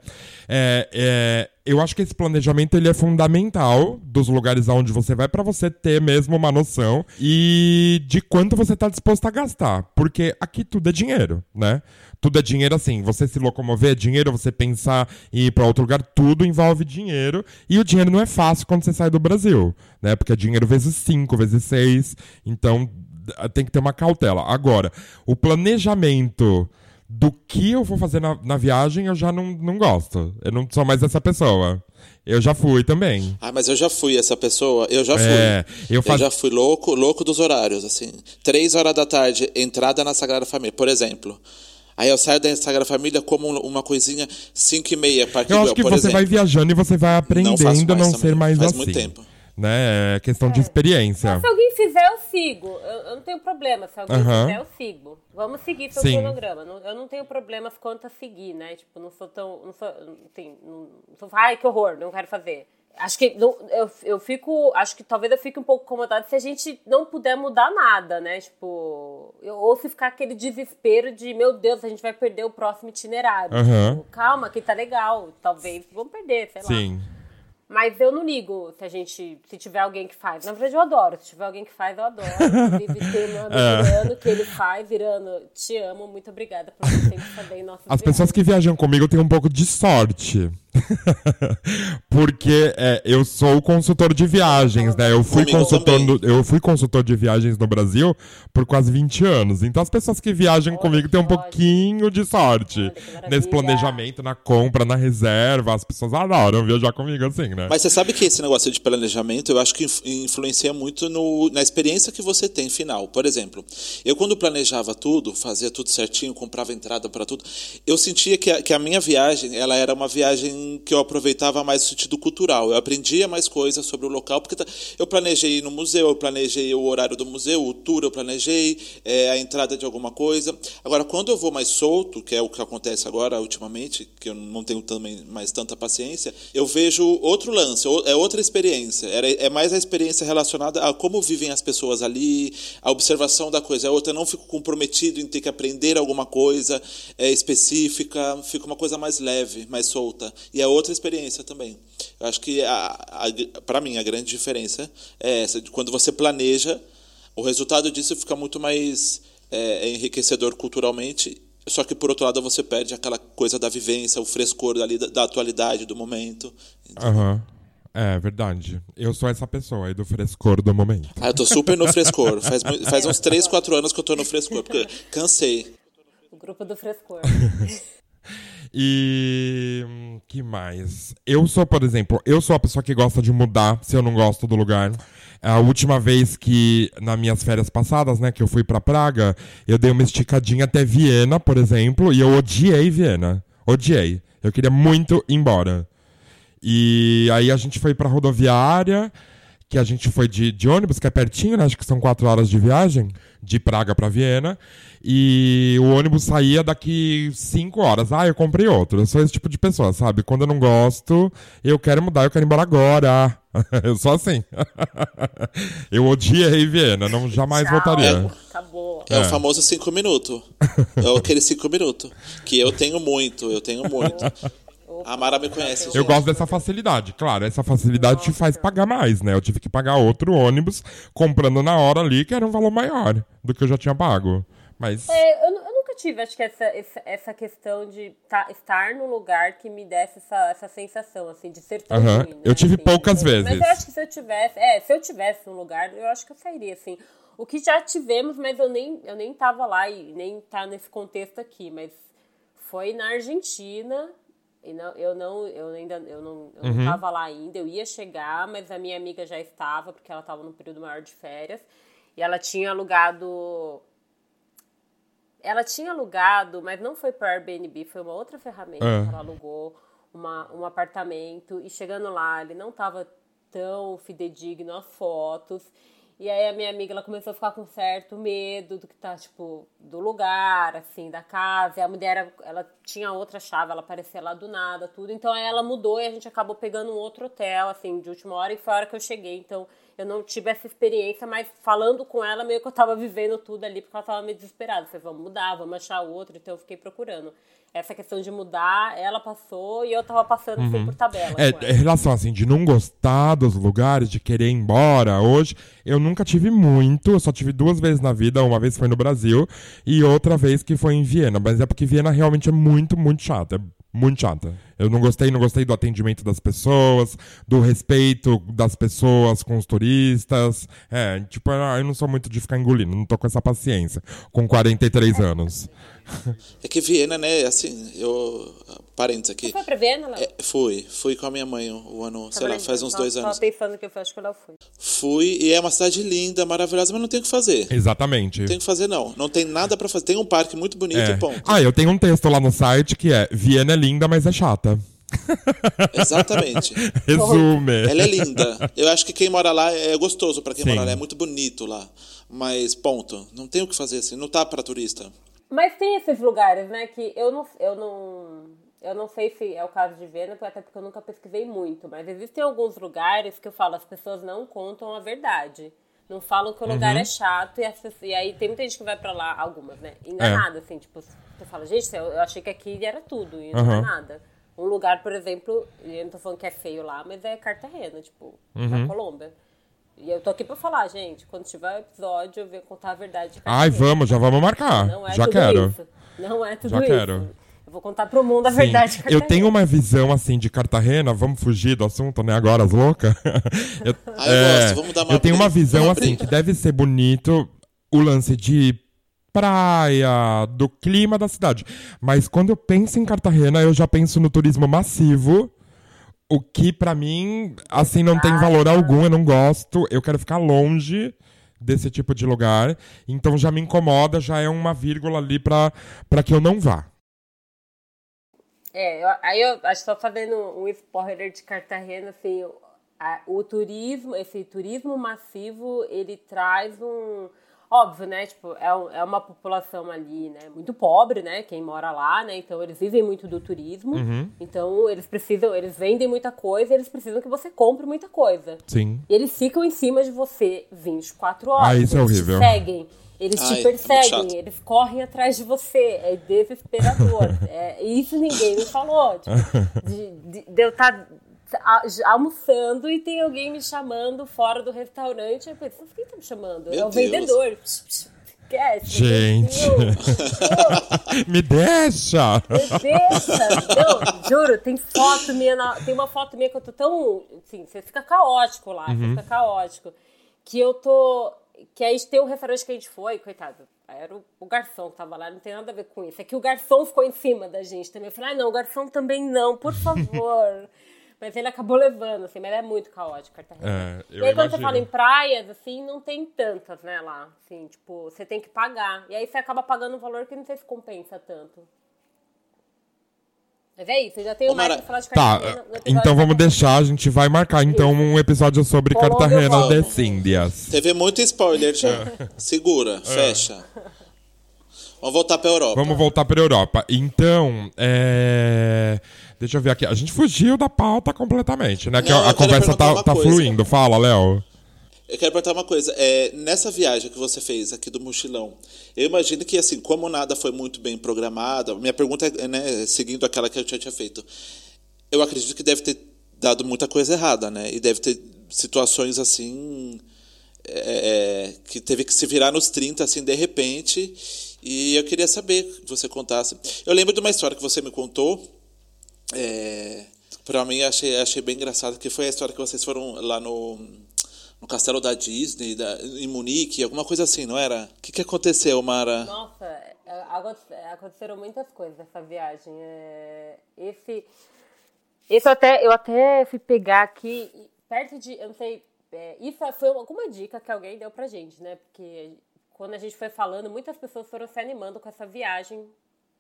É, é, eu acho que esse planejamento ele é fundamental dos lugares aonde você vai para você ter mesmo uma noção e de quanto você está disposto a gastar, porque aqui tudo é dinheiro, né? Tudo é dinheiro assim, você se locomover é dinheiro, você pensar em ir para outro lugar, tudo envolve dinheiro e o dinheiro não é fácil quando você sai do Brasil, né? Porque é dinheiro vezes 5, vezes 6, então tem que ter uma cautela. Agora, o planejamento do que eu vou fazer na, na viagem, eu já não, não gosto. Eu não sou mais essa pessoa. Eu já fui também.
Ah, mas eu já fui essa pessoa. Eu já fui. É, eu, faz... eu, já fui louco, louco dos horários, assim. Três horas da tarde, entrada na Sagrada Família, por exemplo. Aí eu saio da Sagrada Família como uma coisinha cinco e meia,
Eu acho que você exemplo. vai viajando e você vai aprendendo a não, não ser mais
Faz
assim.
muito tempo
né? É questão é. de experiência.
Mas se alguém fizer, eu sigo. Eu, eu não tenho problema. Se alguém fizer, eu sigo. Vamos seguir seu Sim. cronograma. Eu não tenho problemas quanto a seguir, né? Tipo, não sou tão. Não sou, assim, não, sou, ai, que horror, não quero fazer. Acho que não, eu, eu fico. Acho que talvez eu fique um pouco incomodada se a gente não puder mudar nada, né? Tipo, eu, ou se ficar aquele desespero de, meu Deus, a gente vai perder o próximo itinerário.
Uhum.
Tipo, calma, que tá legal. Talvez vamos perder, sei
lá. Sim.
Mas eu não ligo se a gente. Se tiver alguém que faz. Na verdade, eu adoro. Se tiver alguém que faz, eu adoro. Inclusive, ter meu é. Irano, que ele faz, virando. Te amo, muito obrigada por você sempre saber em nossas
As pessoas que viajam comigo têm um pouco de sorte. Porque é, eu sou consultor de viagens, né? Eu fui consultor, no, eu fui consultor de viagens no Brasil por quase 20 anos. Então as pessoas que viajam Olha, comigo têm um pouquinho de sorte nesse planejamento, na compra, na reserva. As pessoas adoram viajar comigo assim, né?
Mas você sabe que esse negócio de planejamento, eu acho que influencia muito no, na experiência que você tem final. Por exemplo, eu quando planejava tudo, fazia tudo certinho, comprava entrada para tudo, eu sentia que a, que a minha viagem, ela era uma viagem que eu aproveitava mais no sentido cultural. Eu aprendia mais coisas sobre o local, porque eu planejei ir no museu, eu planejei o horário do museu, o tour eu planejei, é, a entrada de alguma coisa. Agora, quando eu vou mais solto, que é o que acontece agora ultimamente, que eu não tenho também mais tanta paciência, eu vejo outro lance, é outra experiência. É mais a experiência relacionada a como vivem as pessoas ali, a observação da coisa. É outra, eu não fico comprometido em ter que aprender alguma coisa é, específica, fica uma coisa mais leve, mais solta. E é outra experiência também. Eu acho que, para mim, a grande diferença é essa, de quando você planeja, o resultado disso fica muito mais é, enriquecedor culturalmente só que por outro lado você perde aquela coisa da vivência, o frescor ali da, da atualidade, do momento.
Aham. Uhum. É verdade. Eu sou essa pessoa aí do frescor do momento.
Ah, eu tô super no frescor. Faz, faz uns 3, 4 anos que eu tô no frescor, porque cansei.
O grupo do frescor.
E que mais? Eu sou, por exemplo, eu sou a pessoa que gosta de mudar se eu não gosto do lugar. A última vez que, nas minhas férias passadas, né, que eu fui para Praga, eu dei uma esticadinha até Viena, por exemplo, e eu odiei Viena. Odiei. Eu queria muito ir embora. E aí a gente foi pra rodoviária, que a gente foi de, de ônibus, que é pertinho, né? Acho que são quatro horas de viagem, de Praga para Viena. E o ônibus saía daqui cinco horas. Ah, eu comprei outro. Eu sou esse tipo de pessoa, sabe? Quando eu não gosto, eu quero mudar, eu quero ir embora agora. eu sou assim. eu odiei Viena, não jamais Tchau. voltaria.
Acabou. É, é, o famoso cinco minutos. É aquele cinco minutos. Que eu tenho muito, eu tenho muito. A Mara me conhece.
Eu gosto dessa facilidade. Claro, essa facilidade Nossa. te faz pagar mais, né? Eu tive que pagar outro ônibus comprando na hora ali, que era um valor maior do que eu já tinha pago. Mas.
É, eu, eu, nunca tive, acho que essa, essa questão de tá, estar num lugar que me desse essa, essa sensação, assim, de ser tão
uhum. né? Eu tive
assim,
poucas vezes. Mas
eu acho que se eu tivesse, é, se eu tivesse num lugar, eu acho que eu sairia, assim. O que já tivemos, mas eu nem, eu nem tava lá e nem tá nesse contexto aqui, mas foi na Argentina. E não, eu não, eu ainda, eu não, eu uhum. não tava lá ainda, eu ia chegar, mas a minha amiga já estava, porque ela estava no período maior de férias, e ela tinha alugado ela tinha alugado, mas não foi para Airbnb, foi uma outra ferramenta é. que ela alugou uma, um apartamento e chegando lá ele não estava tão fidedigno a fotos. E aí a minha amiga ela começou a ficar com certo medo do que tá, tipo, do lugar, assim, da casa. E a mulher, ela tinha outra chave, ela aparecia lá do nada, tudo. Então aí ela mudou e a gente acabou pegando um outro hotel, assim, de última hora, e foi a hora que eu cheguei. Então eu não tive essa experiência, mas falando com ela, meio que eu tava vivendo tudo ali, porque ela tava meio desesperada. falei, vamos mudar, vamos achar outro, então eu fiquei procurando. Essa questão de mudar, ela passou e eu tava passando assim, uhum. por tabela.
É, em relação assim, de não gostar dos lugares, de querer ir embora hoje, eu nunca tive muito, eu só tive duas vezes na vida, uma vez foi no Brasil e outra vez que foi em Viena, mas é porque Viena realmente é muito, muito chata, é muito chata. Eu não gostei, não gostei do atendimento das pessoas, do respeito das pessoas com os turistas. É, tipo, eu não sou muito de ficar engolindo, não tô com essa paciência, com 43 anos.
É que Viena, né, assim, eu. Parênteses aqui.
Você foi pra Viena, Léo?
É, fui, fui com a minha mãe o ano, tá sei lá, faz uns dois anos.
Tava pensando que eu fui, acho que eu fui.
Fui, e é uma cidade linda, maravilhosa, mas não tem o que fazer.
Exatamente.
Não tem o que fazer, não. Não tem nada para fazer. Tem um parque muito bonito é. e ponto.
Ah, eu tenho um texto lá no site que é Viena é linda, mas é chata.
Exatamente.
Resume.
Ela é linda. Eu acho que quem mora lá é gostoso para quem Sim. mora lá. É muito bonito lá. Mas, ponto. Não tem o que fazer assim. Não tá para turista.
Mas tem esses lugares, né, que eu não, eu não, eu não sei se é o caso de Vênus, até porque eu nunca pesquisei muito, mas existem alguns lugares que eu falo, as pessoas não contam a verdade. Não falam que o lugar uhum. é chato e, as, e, aí tem muita gente que vai pra lá, algumas, né? Enganada, é. assim, tipo, você fala, gente, eu, eu, achei que aqui era tudo e não uhum. é nada. Um lugar, por exemplo, eu não tô falando que é feio lá, mas é Cartagena, tipo, uhum. na Colômbia. E eu tô aqui pra falar, gente, quando tiver o episódio, eu venho contar a verdade.
Ai, vamos, já vamos marcar. Não é já tudo quero.
Isso. Não é tudo
já
isso.
quero.
Eu vou contar pro mundo a Sim. verdade.
Eu tenho uma visão assim de Cartagena, vamos fugir do assunto, né? Agora, as loucas.
eu, ah, eu é, gosto, vamos dar uma
Eu tenho uma visão assim, que deve ser bonito o lance de praia, do clima da cidade. Mas quando eu penso em Cartagena, eu já penso no turismo massivo. O que para mim, assim, não tem valor algum, eu não gosto. Eu quero ficar longe desse tipo de lugar. Então já me incomoda, já é uma vírgula ali para que eu não vá.
É, eu, aí eu acho só fazendo um spoiler de Cartagena, assim, a, o turismo, esse turismo massivo, ele traz um. Óbvio, né? Tipo, é, é uma população ali, né? Muito pobre, né? Quem mora lá, né? Então eles vivem muito do turismo. Uhum. Então eles precisam, eles vendem muita coisa, eles precisam que você compre muita coisa.
Sim.
E eles ficam em cima de você 24 horas.
Ah, isso é horrível.
Te seguem. Eles Ai, te é perseguem, é eles correm atrás de você. É desesperador. é, isso ninguém me falou. Tipo, de, de, de, eu estar tá almoçando e tem alguém me chamando fora do restaurante. Eu penso, quem tá me chamando? Meu é o Deus. vendedor. Esquece.
Gente. me deixa!
Me deixa! Não, juro, tem foto minha. Na, tem uma foto minha que eu tô tão. Assim, você fica caótico lá, uhum. você fica caótico. Que eu tô que aí tem um restaurante que a gente foi, coitado, era o, o, garçom que tava lá, não tem nada a ver com isso. É que o garçom ficou em cima da gente também. Eu falei, ah, não, o garçom também não, por favor. Mas ele acabou levando, assim, mas é muito caótico Cartagena. É, e aí, quando você fala em praias, assim, não tem tantas, né, lá. Assim, tipo, você tem que pagar. E aí você acaba pagando um valor que não sei se compensa tanto. Mas é isso, eu já tenho mais pra falar de
tá, Cartagena. Tá, então vamos deixar, a gente vai marcar então um episódio sobre Cartagena de Índias.
Teve muito spoiler já. É. Segura, é. fecha. Vamos voltar pra Europa.
Vamos voltar pra Europa. Então, é... Deixa eu ver aqui. A gente fugiu da pauta completamente, né? Não, que a, a conversa tá, tá fluindo. Fala, Léo.
Eu quero perguntar uma coisa. É, nessa viagem que você fez aqui do mochilão, eu imagino que, assim, como nada foi muito bem programado, minha pergunta é, né, seguindo aquela que eu tinha feito, eu acredito que deve ter dado muita coisa errada, né? E deve ter situações, assim, é, é que teve que se virar nos 30, assim, de repente. E eu queria saber que você contasse. Eu lembro de uma história que você me contou. É, para mim, achei, achei bem engraçado, que foi a história que vocês foram lá no no castelo da Disney, da, em Munique, alguma coisa assim, não era? O que, que aconteceu, Mara?
Nossa, é, aconteceram muitas coisas nessa viagem. É, esse, eu até, eu até fui pegar aqui, perto de, eu não sei, é, isso foi alguma dica que alguém deu pra gente, né? Porque quando a gente foi falando, muitas pessoas foram se animando com essa viagem,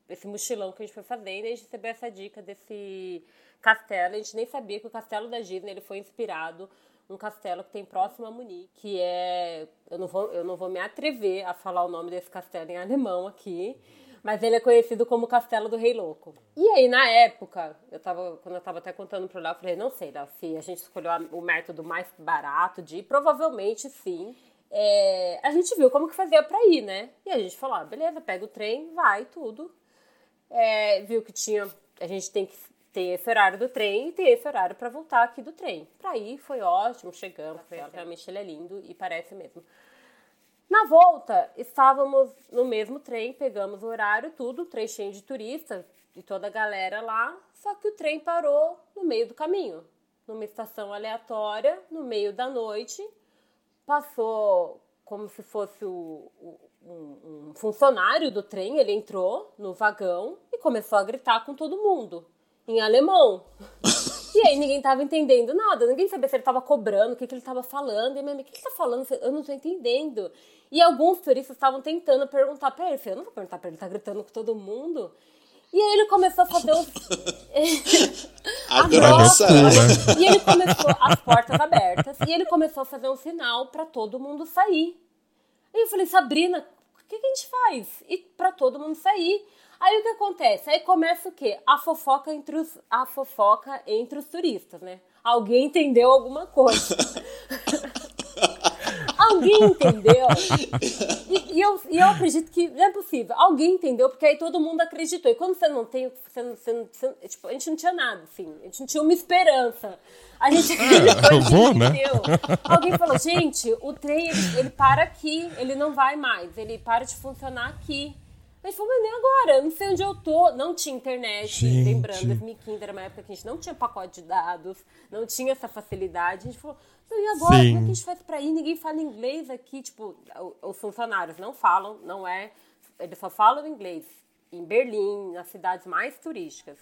esse mochilão que a gente foi fazendo, e a gente recebeu essa dica desse castelo. A gente nem sabia que o castelo da Disney ele foi inspirado um castelo que tem próximo a Munique, que é. Eu não, vou, eu não vou me atrever a falar o nome desse castelo em alemão aqui, mas ele é conhecido como Castelo do Rei Louco. E aí, na época, eu tava, quando eu tava até contando pro Léo, eu falei, não sei, Léo, se a gente escolheu o método mais barato de ir, provavelmente sim. É, a gente viu como que fazia para ir, né? E a gente falou, ah, beleza, pega o trem, vai, tudo. É, viu que tinha, a gente tem que tem esse horário do trem e tem esse horário para voltar aqui do trem. Para ir foi ótimo, chegamos, foi, realmente ele é lindo e parece mesmo. Na volta, estávamos no mesmo trem, pegamos o horário, tudo, trem cheio de turistas e toda a galera lá, só que o trem parou no meio do caminho, numa estação aleatória, no meio da noite, passou como se fosse o, o, um, um funcionário do trem, ele entrou no vagão e começou a gritar com todo mundo em alemão. E aí ninguém tava entendendo nada, ninguém sabia se ele tava cobrando, o que, que ele tava falando. E minha amiga, o que ele tá falando? Eu não tô entendendo. E alguns turistas estavam tentando perguntar pra ele. Eu não vou perguntar pra ele, tá gritando com todo mundo. E aí ele começou a fazer os.
a grossa.
E ele começou as portas abertas. E ele começou a fazer um sinal para todo mundo sair. E eu falei, Sabrina, o que, que a gente faz? E para todo mundo sair. Aí o que acontece? Aí começa o quê? A fofoca entre os, a fofoca entre os turistas, né? Alguém entendeu alguma coisa. Alguém entendeu? E, e, eu, e eu acredito que não é possível. Alguém entendeu, porque aí todo mundo acreditou. E quando você não tem. Você, você, você, tipo, a gente não tinha nada, assim. A gente não tinha uma esperança. A gente acreditou,
é, vou, né?
Alguém falou, gente, o trem ele, ele para aqui, ele não vai mais. Ele para de funcionar aqui. Aí falou, mas nem agora, eu não sei onde eu tô. Não tinha internet,
Gente.
lembrando, 2015 era uma época que a gente não tinha pacote de dados, não tinha essa facilidade. A gente falou, e agora?
Sim.
Como é que a gente faz pra ir? Ninguém fala inglês aqui. Tipo, os funcionários não falam, não é. Eles só falam inglês em Berlim, nas cidades mais turísticas.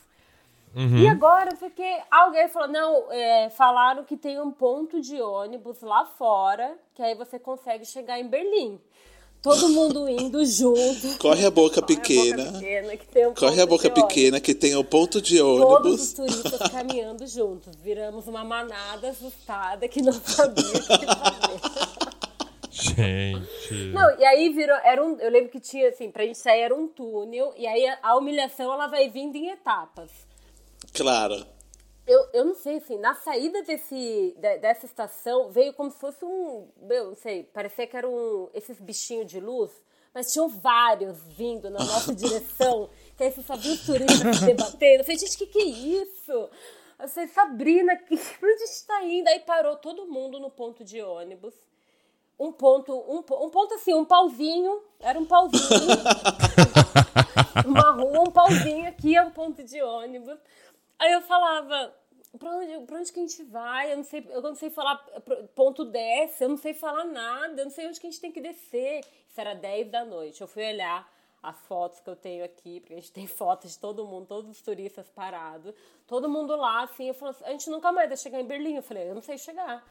E agora, porque alguém falou, não, é, falaram que tem um ponto de ônibus lá fora, que aí você consegue chegar em Berlim. Todo mundo indo junto.
Corre a boca
Corre
pequena.
A boca pequena que tem um
Corre a
ponto
boca
de ônibus.
pequena que tem o ponto de
Todos os
ônibus.
turistas caminhando juntos. Viramos uma manada assustada que não sabia o que fazer.
Gente.
Não, e aí virou. Era um, eu lembro que tinha, assim, pra gente sair era um túnel, e aí a, a humilhação ela vai vindo em etapas.
Claro.
Eu, eu não sei, assim, na saída desse, de- dessa estação veio como se fosse um. Eu não sei, parecia que eram um, esses bichinhos de luz, mas tinham vários vindo na nossa direção, que aí você só viu os turistas se debatendo. Eu falei, gente, o que, que é isso? Eu falei, Sabrina, que, pra onde a gente tá indo? Aí parou todo mundo no ponto de ônibus. Um ponto, um, um ponto assim, um pauzinho, era um pauzinho. uma rua, um pauzinho aqui é um ponto de ônibus. Aí eu falava, pra onde, pra onde que a gente vai? Eu não sei, eu não sei falar ponto desce, eu não sei falar nada, eu não sei onde que a gente tem que descer. Isso era 10 da noite. Eu fui olhar as fotos que eu tenho aqui, porque a gente tem fotos de todo mundo, todos os turistas parados, todo mundo lá, assim, eu falo assim, a gente nunca mais vai chegar em Berlim. Eu falei, eu não sei chegar.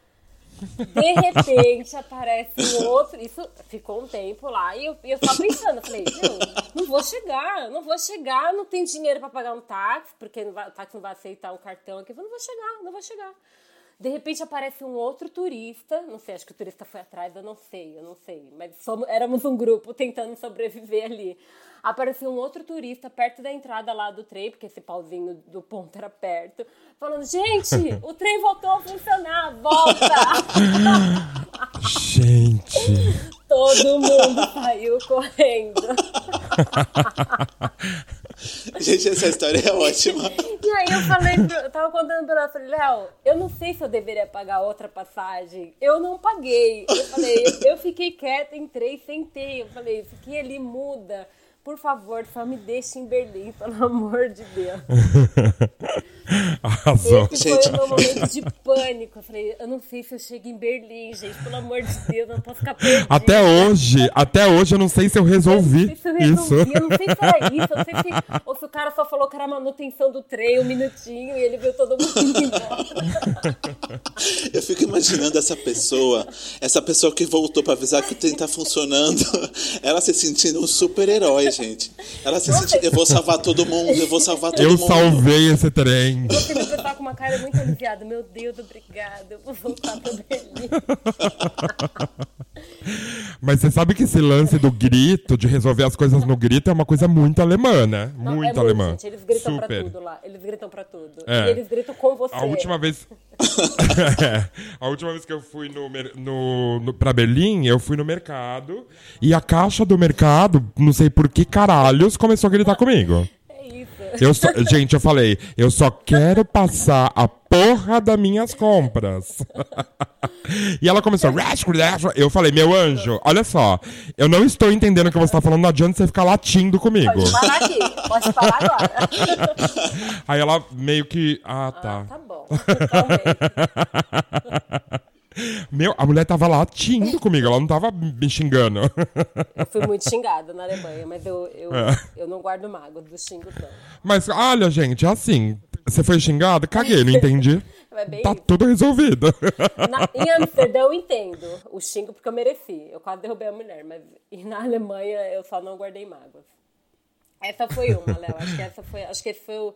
De repente aparece um outro. Isso ficou um tempo lá. E eu, eu só pensando, falei, meu, não vou chegar, não vou chegar, não tenho dinheiro pra pagar um táxi, porque vai- o táxi não vai aceitar um cartão aqui. Eu não vou chegar, não vou chegar. De repente aparece um outro turista, não sei, acho que o turista foi atrás, eu não sei, eu não sei, mas somos, éramos um grupo tentando sobreviver ali. Apareceu um outro turista perto da entrada lá do trem, porque esse pauzinho do ponto era perto, falando: gente, o trem voltou a funcionar, volta!
Gente.
Todo mundo saiu correndo.
Gente, essa história é ótima.
E aí eu falei, eu tava contando pra ela, eu falei, Léo, eu não sei se eu deveria pagar outra passagem. Eu não paguei. Eu falei, eu fiquei quieta, entrei, sentei. Eu falei, isso aqui ali muda. Por favor, só me deixe em Berlim, pelo amor de Deus.
Arrasou.
Esse
Gente.
foi o meu momento de pânico. Eu falei, eu não sei se eu chego em Berlim, gente. Pelo amor de Deus, eu não posso ficar perdida.
Até hoje, até hoje eu não sei se eu resolvi
Isso eu
isso.
resolvi, eu não sei se era isso, eu não sei se, ou se o cara só falou que era manutenção do trem um minutinho e ele viu todo mundo indo embora.
Eu fico imaginando essa pessoa, essa pessoa que voltou pra avisar que o trem tá funcionando, ela se sentindo um super-herói, gente. Ela se sentindo, eu vou salvar todo mundo, eu vou salvar todo
Eu
mundo.
salvei esse trem.
Você me pessoal com uma cara muito aliviada. Meu Deus, obrigada, eu vou voltar pra Berlim.
Mas você sabe que esse lance do grito, de resolver as coisas no grito, é uma coisa muito alemã, né?
Não, é
Muito alemã.
Gente, eles gritam pra
Super.
tudo lá. Eles gritam pra tudo.
É.
E eles gritam com você.
A última vez. É. a última vez que eu fui no, no, no, pra Berlim, eu fui no mercado e a caixa do mercado, não sei por que caralhos, começou a gritar comigo. Eu só, gente, eu falei, eu só quero passar a porra das minhas compras. e ela começou. Eu falei, meu anjo, olha só, eu não estou entendendo o que você está falando, não adianta você ficar latindo comigo.
Pode parar aqui. Pode parar agora.
Aí ela meio que. Ah, tá.
Tá bom. Calma
Meu, a mulher tava latindo comigo, ela não tava me xingando.
Eu fui muito xingada na Alemanha, mas eu, eu,
É.
eu não guardo mágoa dos xingos, não.
Mas olha, gente, é assim. Você foi xingado? Caguei, não entendi.
É
Tá
isso.
tudo resolvido.
Na- em Amsterdã eu entendo o xingo porque eu mereci. Eu quase derrubei a mulher, mas e na Alemanha eu só não guardei mágoas. Essa foi uma, Léo. Acho que essa foi, acho que esse foi o,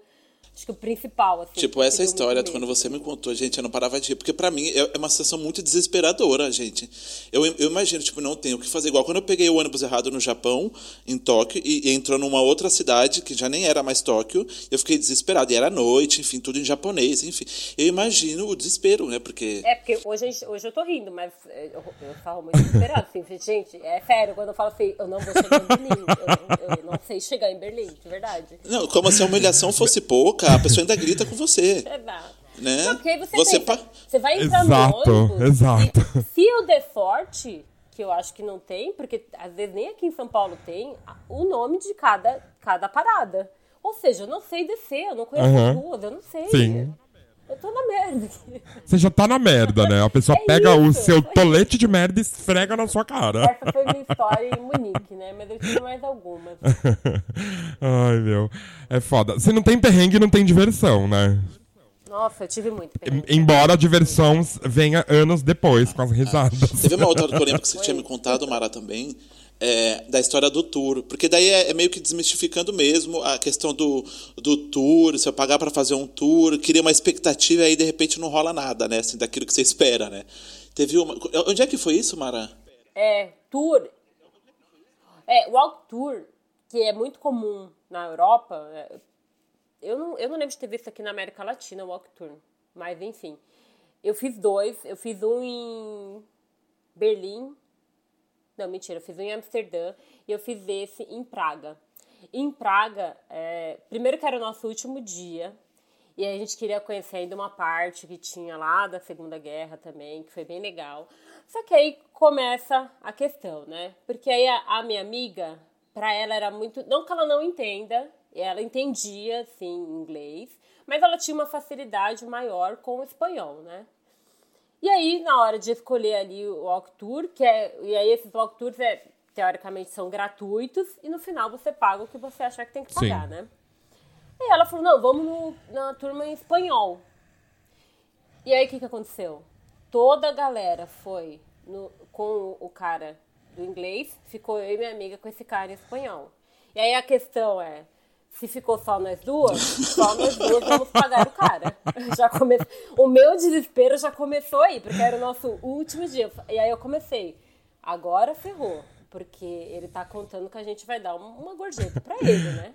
acho que o principal, assim.
Tipo, essa história, quando você me contou, gente, eu não parava de rir. Porque pra mim é é uma situação muito desesperadora, gente. Eu, eu imagino, tipo, não tenho o que fazer. Igual quando eu peguei o ônibus errado no Japão, em Tóquio, e, e entrou numa outra cidade, que já nem era mais Tóquio, eu fiquei desesperado. E era noite, enfim, tudo em japonês, enfim. Eu imagino o desespero, né? Porque.
É, porque hoje, hoje eu tô rindo, mas eu, eu tava muito desesperado. Assim, gente, é sério, quando eu falo assim, eu não vou chegar em Berlim. Eu, eu não sei chegar em Berlim, de verdade.
Não, como se a humilhação fosse pouca, a pessoa ainda grita com você.
Exato.
Né?
Não, porque aí você,
Você
pensa,
pa-
você vai entrar
Exato,
no ônibus
exato.
e se eu der sorte, que que eu acho que não tem, porque às vezes nem aqui em São Paulo tem o nome de cada, cada parada. Ou seja, eu não sei descer, eu não conheço uhum. as ruas, eu não sei. Sim. Eu tô na merda aqui.
Você já tá na merda, né? A pessoa é pega isso, o seu tolete de merda e esfrega na sua cara.
Essa foi minha história em Munique, né? Mas eu tive mais algumas.
Ai, meu. É foda. Se não tem perrengue, não tem diversão, né?
Nossa, eu tive muito perrengue.
Embora a diversão venha anos depois, com as risadas.
Ah, teve uma outra polêmica que você tinha me contado, Mara, também, é, da história do tour. Porque daí é, é, meio que desmistificando mesmo a questão do, do tour, se eu pagar para fazer um tour, queria uma expectativa e aí de repente não rola nada, né? Assim, daquilo que você espera, né? Teve uma. Onde é que foi isso, Mara?
É, tour. É, walk tour, que é muito comum na Europa. É, eu não, eu não lembro de ter visto aqui na América Latina walk tour, mas enfim. Eu fiz dois. Eu fiz um em Berlim não, mentira, eu fiz um em Amsterdã e eu fiz esse em Praga. Em Praga, é, primeiro que era o nosso último dia, e a gente queria conhecer ainda uma parte que tinha lá da Segunda Guerra também, que foi bem legal. Só que aí começa a questão, né? Porque aí a, a minha amiga, para ela era muito. Não que ela não entenda, ela entendia, sim, inglês, mas ela tinha uma facilidade maior com o espanhol, né? E aí, na hora de escolher ali o walk tour, que é, e aí esses walk tours é, teoricamente são gratuitos e no final você paga o que você achar que tem que pagar, Sim. né? E ela falou: "Não, vamos no, na turma em espanhol". E aí o que que aconteceu? Toda a galera foi no, com o cara do inglês, ficou eu e minha amiga com esse cara em espanhol. E aí a questão é, se ficou só nós duas, só nós duas vamos pagar o cara. Já come... O meu desespero já começou aí, porque era o nosso último dia. E aí eu comecei, agora ferrou, porque ele tá contando que a gente vai dar uma gorjeta pra ele, né?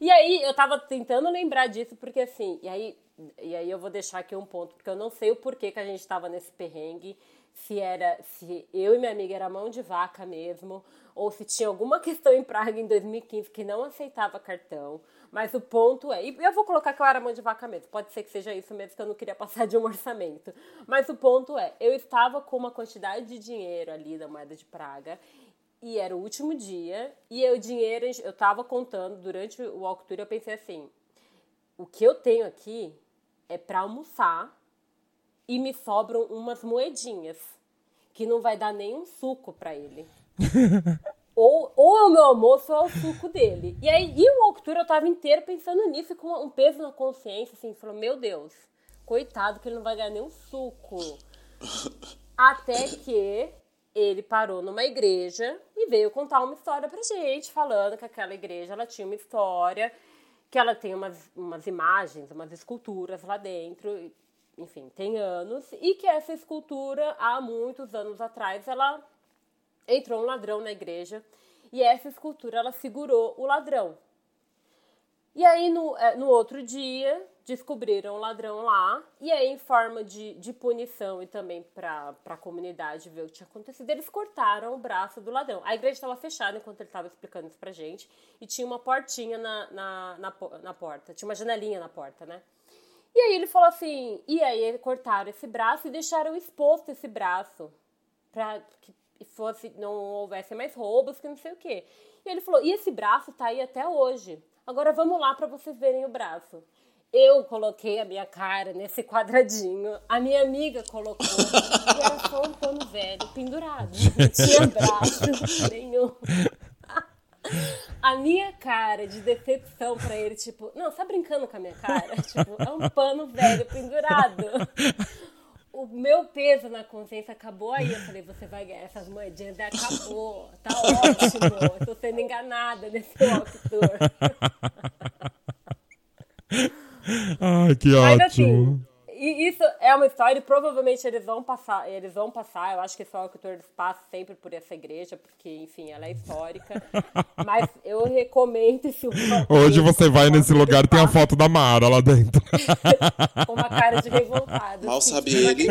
E aí eu tava tentando lembrar disso, porque assim, e aí, e aí eu vou deixar aqui um ponto, porque eu não sei o porquê que a gente tava nesse perrengue, se era, se eu e minha amiga era mão de vaca mesmo, ou se tinha alguma questão em Praga em 2015 que não aceitava cartão. Mas o ponto é, e eu vou colocar que eu era mão de vaca mesmo, pode ser que seja isso mesmo, que eu não queria passar de um orçamento. Mas o ponto é, eu estava com uma quantidade de dinheiro ali da moeda de Praga, e era o último dia, e eu dinheiro, eu estava contando durante o walk tour, eu pensei assim, o que eu tenho aqui é para almoçar e me sobram umas moedinhas, que não vai dar nenhum suco para ele. ou, ou é o meu almoço ou é o suco dele. E aí, e o Octura eu tava inteiro pensando nisso, com um peso na consciência, assim, falou, meu Deus, coitado que ele não vai ganhar nenhum suco. Até que ele parou numa igreja e veio contar uma história pra gente, falando que aquela igreja ela tinha uma história, que ela tem umas, umas imagens, umas esculturas lá dentro, enfim, tem anos, e que essa escultura, há muitos anos atrás, ela entrou um ladrão na igreja e essa escultura ela segurou o ladrão. E aí no, é, no outro dia descobriram o ladrão lá e aí em forma de, de punição e também para a comunidade ver o que tinha acontecido, eles cortaram o braço do ladrão. A igreja estava fechada enquanto ele estava explicando isso pra gente e tinha uma portinha na, na, na, na porta, tinha uma janelinha na porta, né? E aí ele falou assim, e aí cortaram esse braço e deixaram exposto esse braço para que fosse, não houvesse mais roubos, que não sei o quê. E ele falou: e esse braço tá aí até hoje. Agora vamos lá para vocês verem o braço. Eu coloquei a minha cara nesse quadradinho, a minha amiga colocou, e era só um pano velho pendurado. Não tinha braço nenhum. A minha cara de decepção pra ele, tipo, não, tá brincando com a minha cara? Tipo, é um pano velho pendurado o meu peso na consciência acabou aí. Eu falei, você vai ganhar essas moedinhas. Acabou, tá ótimo. Estou sendo enganada nesse walkthrough.
Ai, que Mas, assim, ótimo.
Assim, e isso é uma história e provavelmente eles vão passar, eles vão passar, eu acho que só o autor passa sempre por essa igreja, porque, enfim, ela é histórica. mas eu recomendo esse
Hoje você vai nesse lugar e tem a foto da Mara lá dentro.
Com uma cara de revoltado.
Mal assim, sabe ele.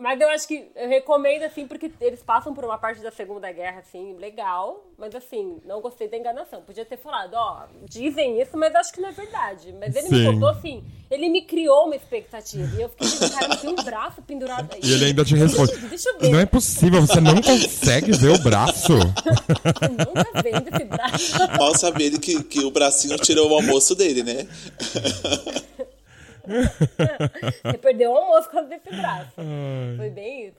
Mas eu acho que eu recomendo, assim, porque eles passam por uma parte da Segunda Guerra, assim, legal. Mas, assim, não gostei da enganação. Podia ter falado, ó, dizem isso, mas acho que não é verdade. Mas ele Sim. me contou, assim, ele me criou uma expectativa. E eu fiquei dizendo, cara, tem um braço pendurado aí.
E ele ainda te responde, deixa eu ver. Não é possível, você não consegue ver o braço.
nunca vendo esse braço.
Mal sabia ele que, que o bracinho tirou o almoço dele, né?
Você perdeu o almoço desse braço. Foi bem isso.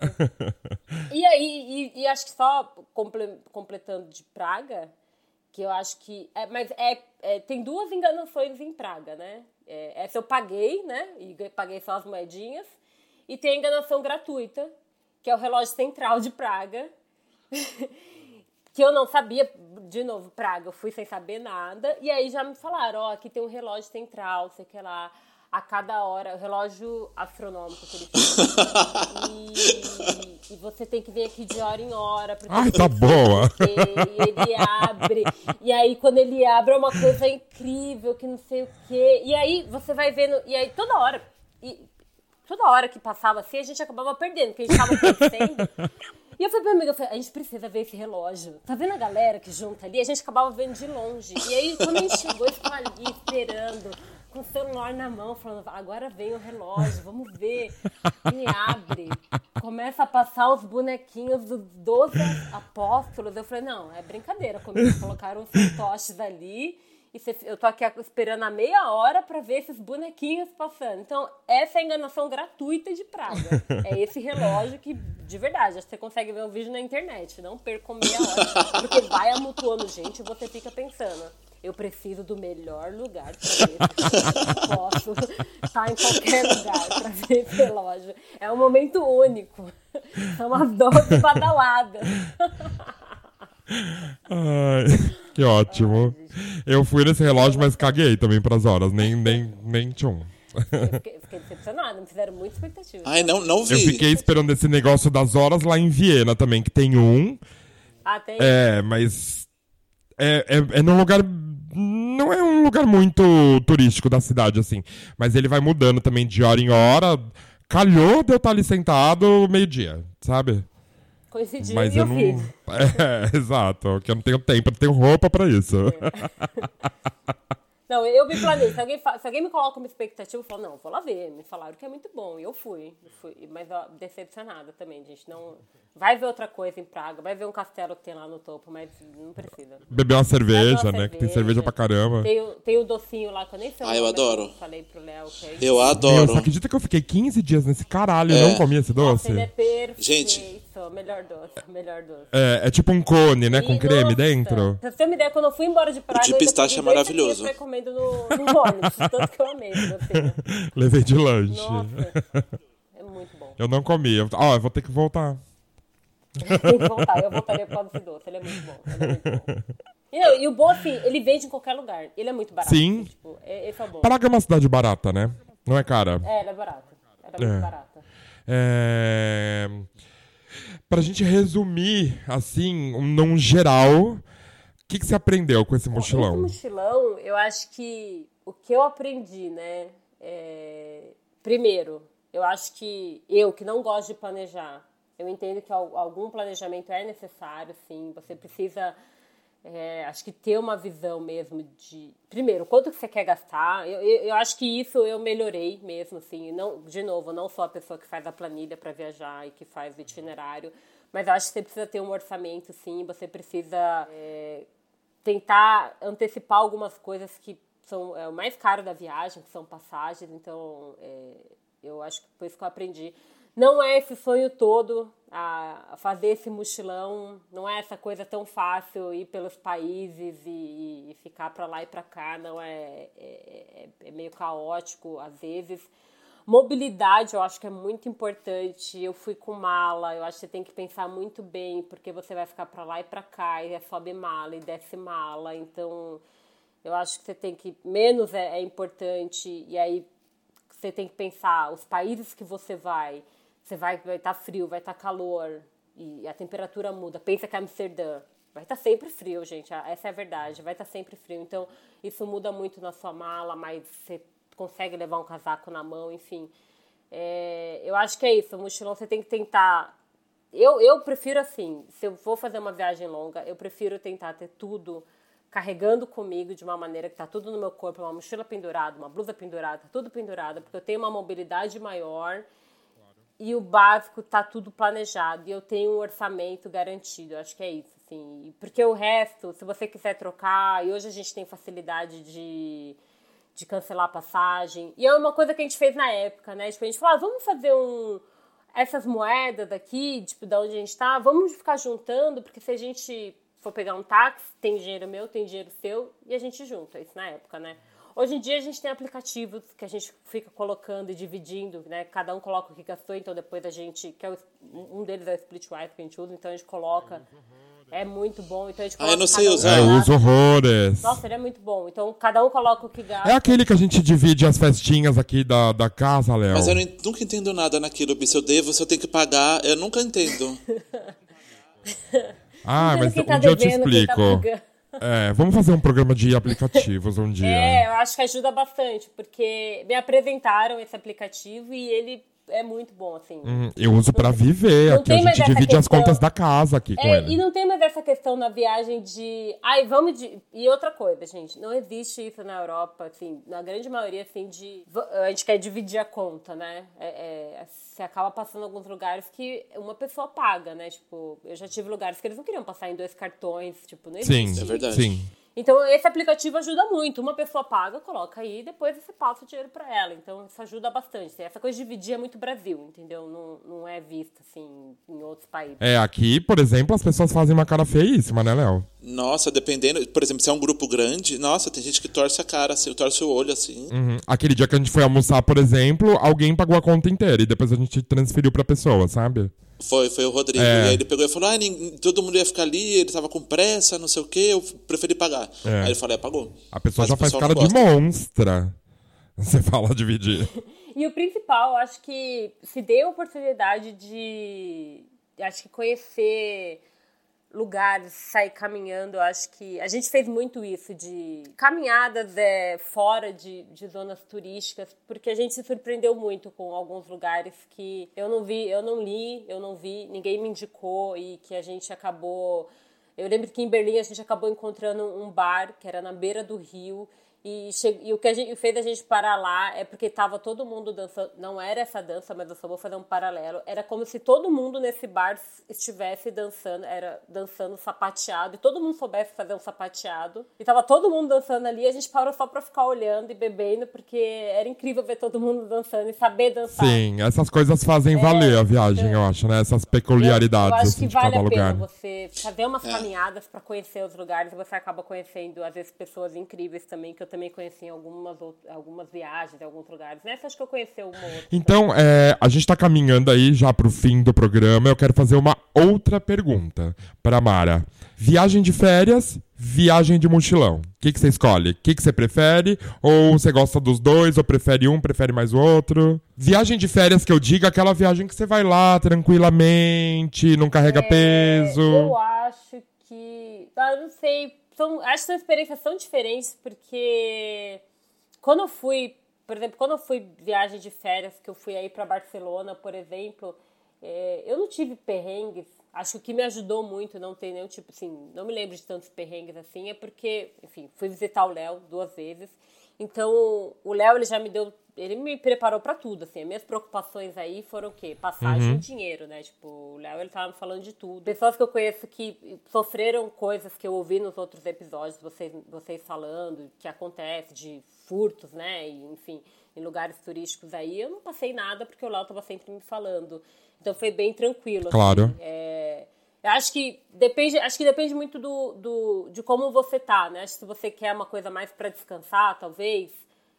E aí, e, e acho que só comple, completando de Praga, que eu acho que. É, mas é, é, tem duas enganações em Praga, né? É, essa eu paguei, né? E paguei só as moedinhas. E tem a enganação gratuita, que é o relógio central de Praga. que eu não sabia, de novo, Praga, eu fui sem saber nada. E aí já me falaram: ó, aqui tem um relógio central, sei que lá a cada hora, o relógio astronômico que ele fez. e, e, você tem que vir aqui de hora em hora.
Ai, tá boa!
E ele abre. E aí, quando ele abre, é uma coisa incrível, que não sei o quê. E aí, você vai vendo. E aí, toda hora. E, toda hora que passava assim, a gente acabava perdendo, porque a gente tava crescendo. E eu falei pra minha amiga, falei, a gente precisa ver esse relógio. Tá vendo a galera que junta ali? A gente acabava vendo de longe. E aí, quando a gente chegou, eu ficava ali esperando com o celular na mão, falando, agora vem o relógio, vamos ver. E abre. Começa a passar os bonequinhos dos 12 apóstolos. Eu falei, não, é brincadeira comigo. Colocaram os fantoches ali e eu tô aqui esperando a meia hora para ver esses bonequinhos passando. Então, essa é a enganação gratuita de Praga. É esse relógio que, de verdade, você consegue ver um vídeo na internet. Não percam meia hora. Porque vai amutuando gente e você fica pensando eu preciso do melhor lugar para ver. posso estar em qualquer lugar para ver esse relógio. É um momento único. São as 12 badaladas.
Ai, que ótimo. Eu fui nesse relógio, mas caguei também para as horas. Nem, nem, nem tchum.
Eu fiquei, fiquei decepcionada, me fizeram muita expectativa.
Ai, não, não vi.
Eu fiquei esperando esse negócio das horas lá em Viena também, que tem um.
Ah, tem?
É, mas. É, é, é num lugar não é um lugar muito turístico da cidade, assim. Mas ele vai mudando também de hora em hora. Calhou de eu estar ali sentado meio-dia, sabe?
Coincidiu Mas eu, não.
É, exato. Porque eu não tenho tempo, eu não tenho roupa pra isso. É.
Não, eu me planejei. Se alguém, se alguém me coloca uma expectativa, eu falo, não, vou lá ver. Me falaram que é muito bom. E eu fui. Eu fui. Mas ó, decepcionada também, gente. Não... Vai ver outra coisa em Praga, vai ver um castelo que tem lá no topo, mas não precisa.
Beber uma cerveja, uma né? Cerveja. Que tem cerveja pra caramba.
Tem, tem o docinho lá que eu nem sei
Ah, eu adoro. Eu
falei pro Léo que é
Eu adoro.
Você acredita que eu fiquei 15 dias nesse caralho e é. não comi esse doce? Nossa,
ele é perfeito.
Gente,
melhor doce, melhor doce.
É, é tipo um cone, né? E, com creme nossa, dentro.
Pra você ter uma ideia, quando eu fui embora de Praga,
de pistache é maravilhoso.
Eu comendo no, no ônibus, tanto que eu amei.
Levei de lanche.
Nossa, é muito bom.
Eu não comi. Ó, oh, eu vou ter que voltar.
Tem que voltar, eu voltaria por causa desse doce. Ele é muito bom. Ele é muito bom. E, e, o bom, assim, ele vende em qualquer lugar. Ele é muito barato.
Sim.
Tipo, é, esse é o bom.
Praga é uma cidade barata, né? Não é cara?
É, ela é barata. Ela é, é. muito barata.
É... Pra gente resumir, assim, num geral, o que, que você aprendeu com esse mochilão?
Esse mochilão, eu acho que o que eu aprendi, né? É... Primeiro, eu acho que eu, que não gosto de planejar, eu entendo que algum planejamento é necessário, sim. Você precisa, é, acho que ter uma visão mesmo de, primeiro, quanto que você quer gastar. Eu, eu, eu, acho que isso eu melhorei mesmo, assim. Não, de novo, não sou a pessoa que faz a planilha para viajar e que faz o itinerário, mas acho que você precisa ter um orçamento, sim. Você precisa é, tentar antecipar algumas coisas que são é, o mais caro da viagem, que são passagens. Então, é, eu acho que foi isso que eu aprendi não é esse sonho todo a fazer esse mochilão, não é essa coisa tão fácil ir pelos países e, e ficar para lá e para cá, não é, é, é, é, meio caótico às vezes. Mobilidade eu acho que é muito importante. Eu fui com mala, eu acho que você tem que pensar muito bem, porque você vai ficar para lá e para cá, e é sobe mala e desce mala, então eu acho que você tem que. Menos é, é importante, e aí você tem que pensar os países que você vai você vai vai estar tá frio, vai estar tá calor e a temperatura muda. Pensa que é Amsterdã vai estar tá sempre frio, gente. Essa é a verdade. Vai estar tá sempre frio. Então isso muda muito na sua mala, mas você consegue levar um casaco na mão, enfim. É, eu acho que é isso, o mochilão você tem que tentar. Eu, eu prefiro assim, se eu vou fazer uma viagem longa, eu prefiro tentar ter tudo carregando comigo de uma maneira que tá tudo no meu corpo, uma mochila pendurada, uma blusa pendurada, tá tudo pendurado, porque eu tenho uma mobilidade maior e o básico tá tudo planejado e eu tenho um orçamento garantido. Acho que é isso, assim. Porque o resto, se você quiser trocar, e hoje a gente tem facilidade de de cancelar a passagem. E é uma coisa que a gente fez na época, né? Tipo, a gente falou, ah, vamos fazer um essas moedas daqui, tipo, da onde a gente tá, vamos ficar juntando, porque se a gente for pegar um táxi, tem dinheiro meu, tem dinheiro seu, e a gente junta, isso na época, né? Hoje em dia a gente tem aplicativos que a gente fica colocando e dividindo, né? Cada um coloca o que gastou, então depois a gente, que é o, um deles é o Splitwise que a gente usa, então a gente coloca é muito bom. Então a gente
ah, eu não sei
um
usar.
É, eu uso horrores.
Nossa, ele é muito bom. Então cada um coloca o que gasta.
É aquele que a gente divide as festinhas aqui da, da casa, Léo.
Mas eu não, nunca entendo nada naquilo, se eu devo, se eu tenho que pagar, eu nunca entendo.
ah, mas tá um dia eu te tá explico. Tá é, vamos fazer um programa de aplicativos um dia.
É, eu acho que ajuda bastante, porque me apresentaram esse aplicativo e ele é muito bom, assim.
Hum, eu uso para viver. Aqui a gente divide questão... as contas da casa aqui com
é,
ele.
E não tem mais essa questão na viagem de. Ai, vamos de. E outra coisa, gente, não existe isso na Europa, assim, na grande maioria, assim, de. A gente quer dividir a conta, né? É, é, você acaba passando em alguns lugares que uma pessoa paga, né? Tipo, eu já tive lugares que eles não queriam passar em dois cartões, tipo, não existe.
Sim,
é verdade.
Sim.
Então, esse aplicativo ajuda muito. Uma pessoa paga, coloca aí, depois você passa o dinheiro para ela. Então, isso ajuda bastante. Essa coisa de dividir é muito Brasil, entendeu? Não, não é vista, assim, em outros países.
É, aqui, por exemplo, as pessoas fazem uma cara feíssima, né, Léo?
Nossa, dependendo... Por exemplo, se é um grupo grande, nossa, tem gente que torce a cara, assim, torce o olho, assim.
Uhum. Aquele dia que a gente foi almoçar, por exemplo, alguém pagou a conta inteira e depois a gente transferiu pra pessoa, sabe?
Foi, foi o Rodrigo. É. E aí ele pegou e falou: ah, todo mundo ia ficar ali, ele tava com pressa, não sei o quê, eu preferi pagar. É. Aí ele falou: é, pagou.
A pessoa Mas já faz cara de monstra. Você fala dividir.
e o principal, acho que se dê a oportunidade de. Acho que conhecer lugares, sair caminhando. Eu acho que a gente fez muito isso de caminhadas é, fora de, de zonas turísticas, porque a gente se surpreendeu muito com alguns lugares que eu não vi, eu não li, eu não vi, ninguém me indicou e que a gente acabou. Eu lembro que em Berlim a gente acabou encontrando um bar que era na beira do rio e, che... e o que a gente fez a gente parar lá é porque tava todo mundo dançando. Não era essa dança, mas eu só vou fazer um paralelo. Era como se todo mundo nesse bar estivesse dançando, era dançando sapateado, e todo mundo soubesse fazer um sapateado. E tava todo mundo dançando ali, a gente parou só pra ficar olhando e bebendo, porque era incrível ver todo mundo dançando e saber dançar.
Sim, essas coisas fazem é, valer a viagem, é. eu acho, né? Essas peculiaridades eu, eu acho assim, que vale a pena
lugar. você fazer umas é. caminhadas para conhecer os lugares e você acaba conhecendo, às vezes, pessoas incríveis também, que eu também conheci em algumas, algumas viagens, em alguns lugares. Nessa acho que eu conheci uma outra.
Então, é, a gente está caminhando aí já para o fim do programa. Eu quero fazer uma outra pergunta para Mara. Viagem de férias, viagem de mochilão. O que, que você escolhe? O que, que você prefere? Ou você gosta dos dois? Ou prefere um, prefere mais o outro? Viagem de férias que eu diga, aquela viagem que você vai lá tranquilamente, não carrega é, peso.
Eu acho que. Ah, eu não sei são, acho que são experiências tão diferentes, porque quando eu fui, por exemplo, quando eu fui viagem de férias, que eu fui aí para Barcelona, por exemplo, é, eu não tive perrengues. Acho que o que me ajudou muito não ter nenhum tipo, assim, não me lembro de tantos perrengues assim, é porque, enfim, fui visitar o Léo duas vezes. Então, o Léo ele já me deu ele me preparou para tudo, assim. As minhas preocupações aí foram o quê? Passagem uhum. e dinheiro, né? Tipo, o Léo, ele tava me falando de tudo. Pessoas que eu conheço que sofreram coisas que eu ouvi nos outros episódios, vocês, vocês falando, que acontece, de furtos, né? E, enfim, em lugares turísticos aí. Eu não passei nada, porque o Léo tava sempre me falando. Então, foi bem tranquilo. Assim.
Claro.
É... Eu acho que depende, acho que depende muito do, do, de como você tá, né? Acho que se você quer uma coisa mais para descansar, talvez,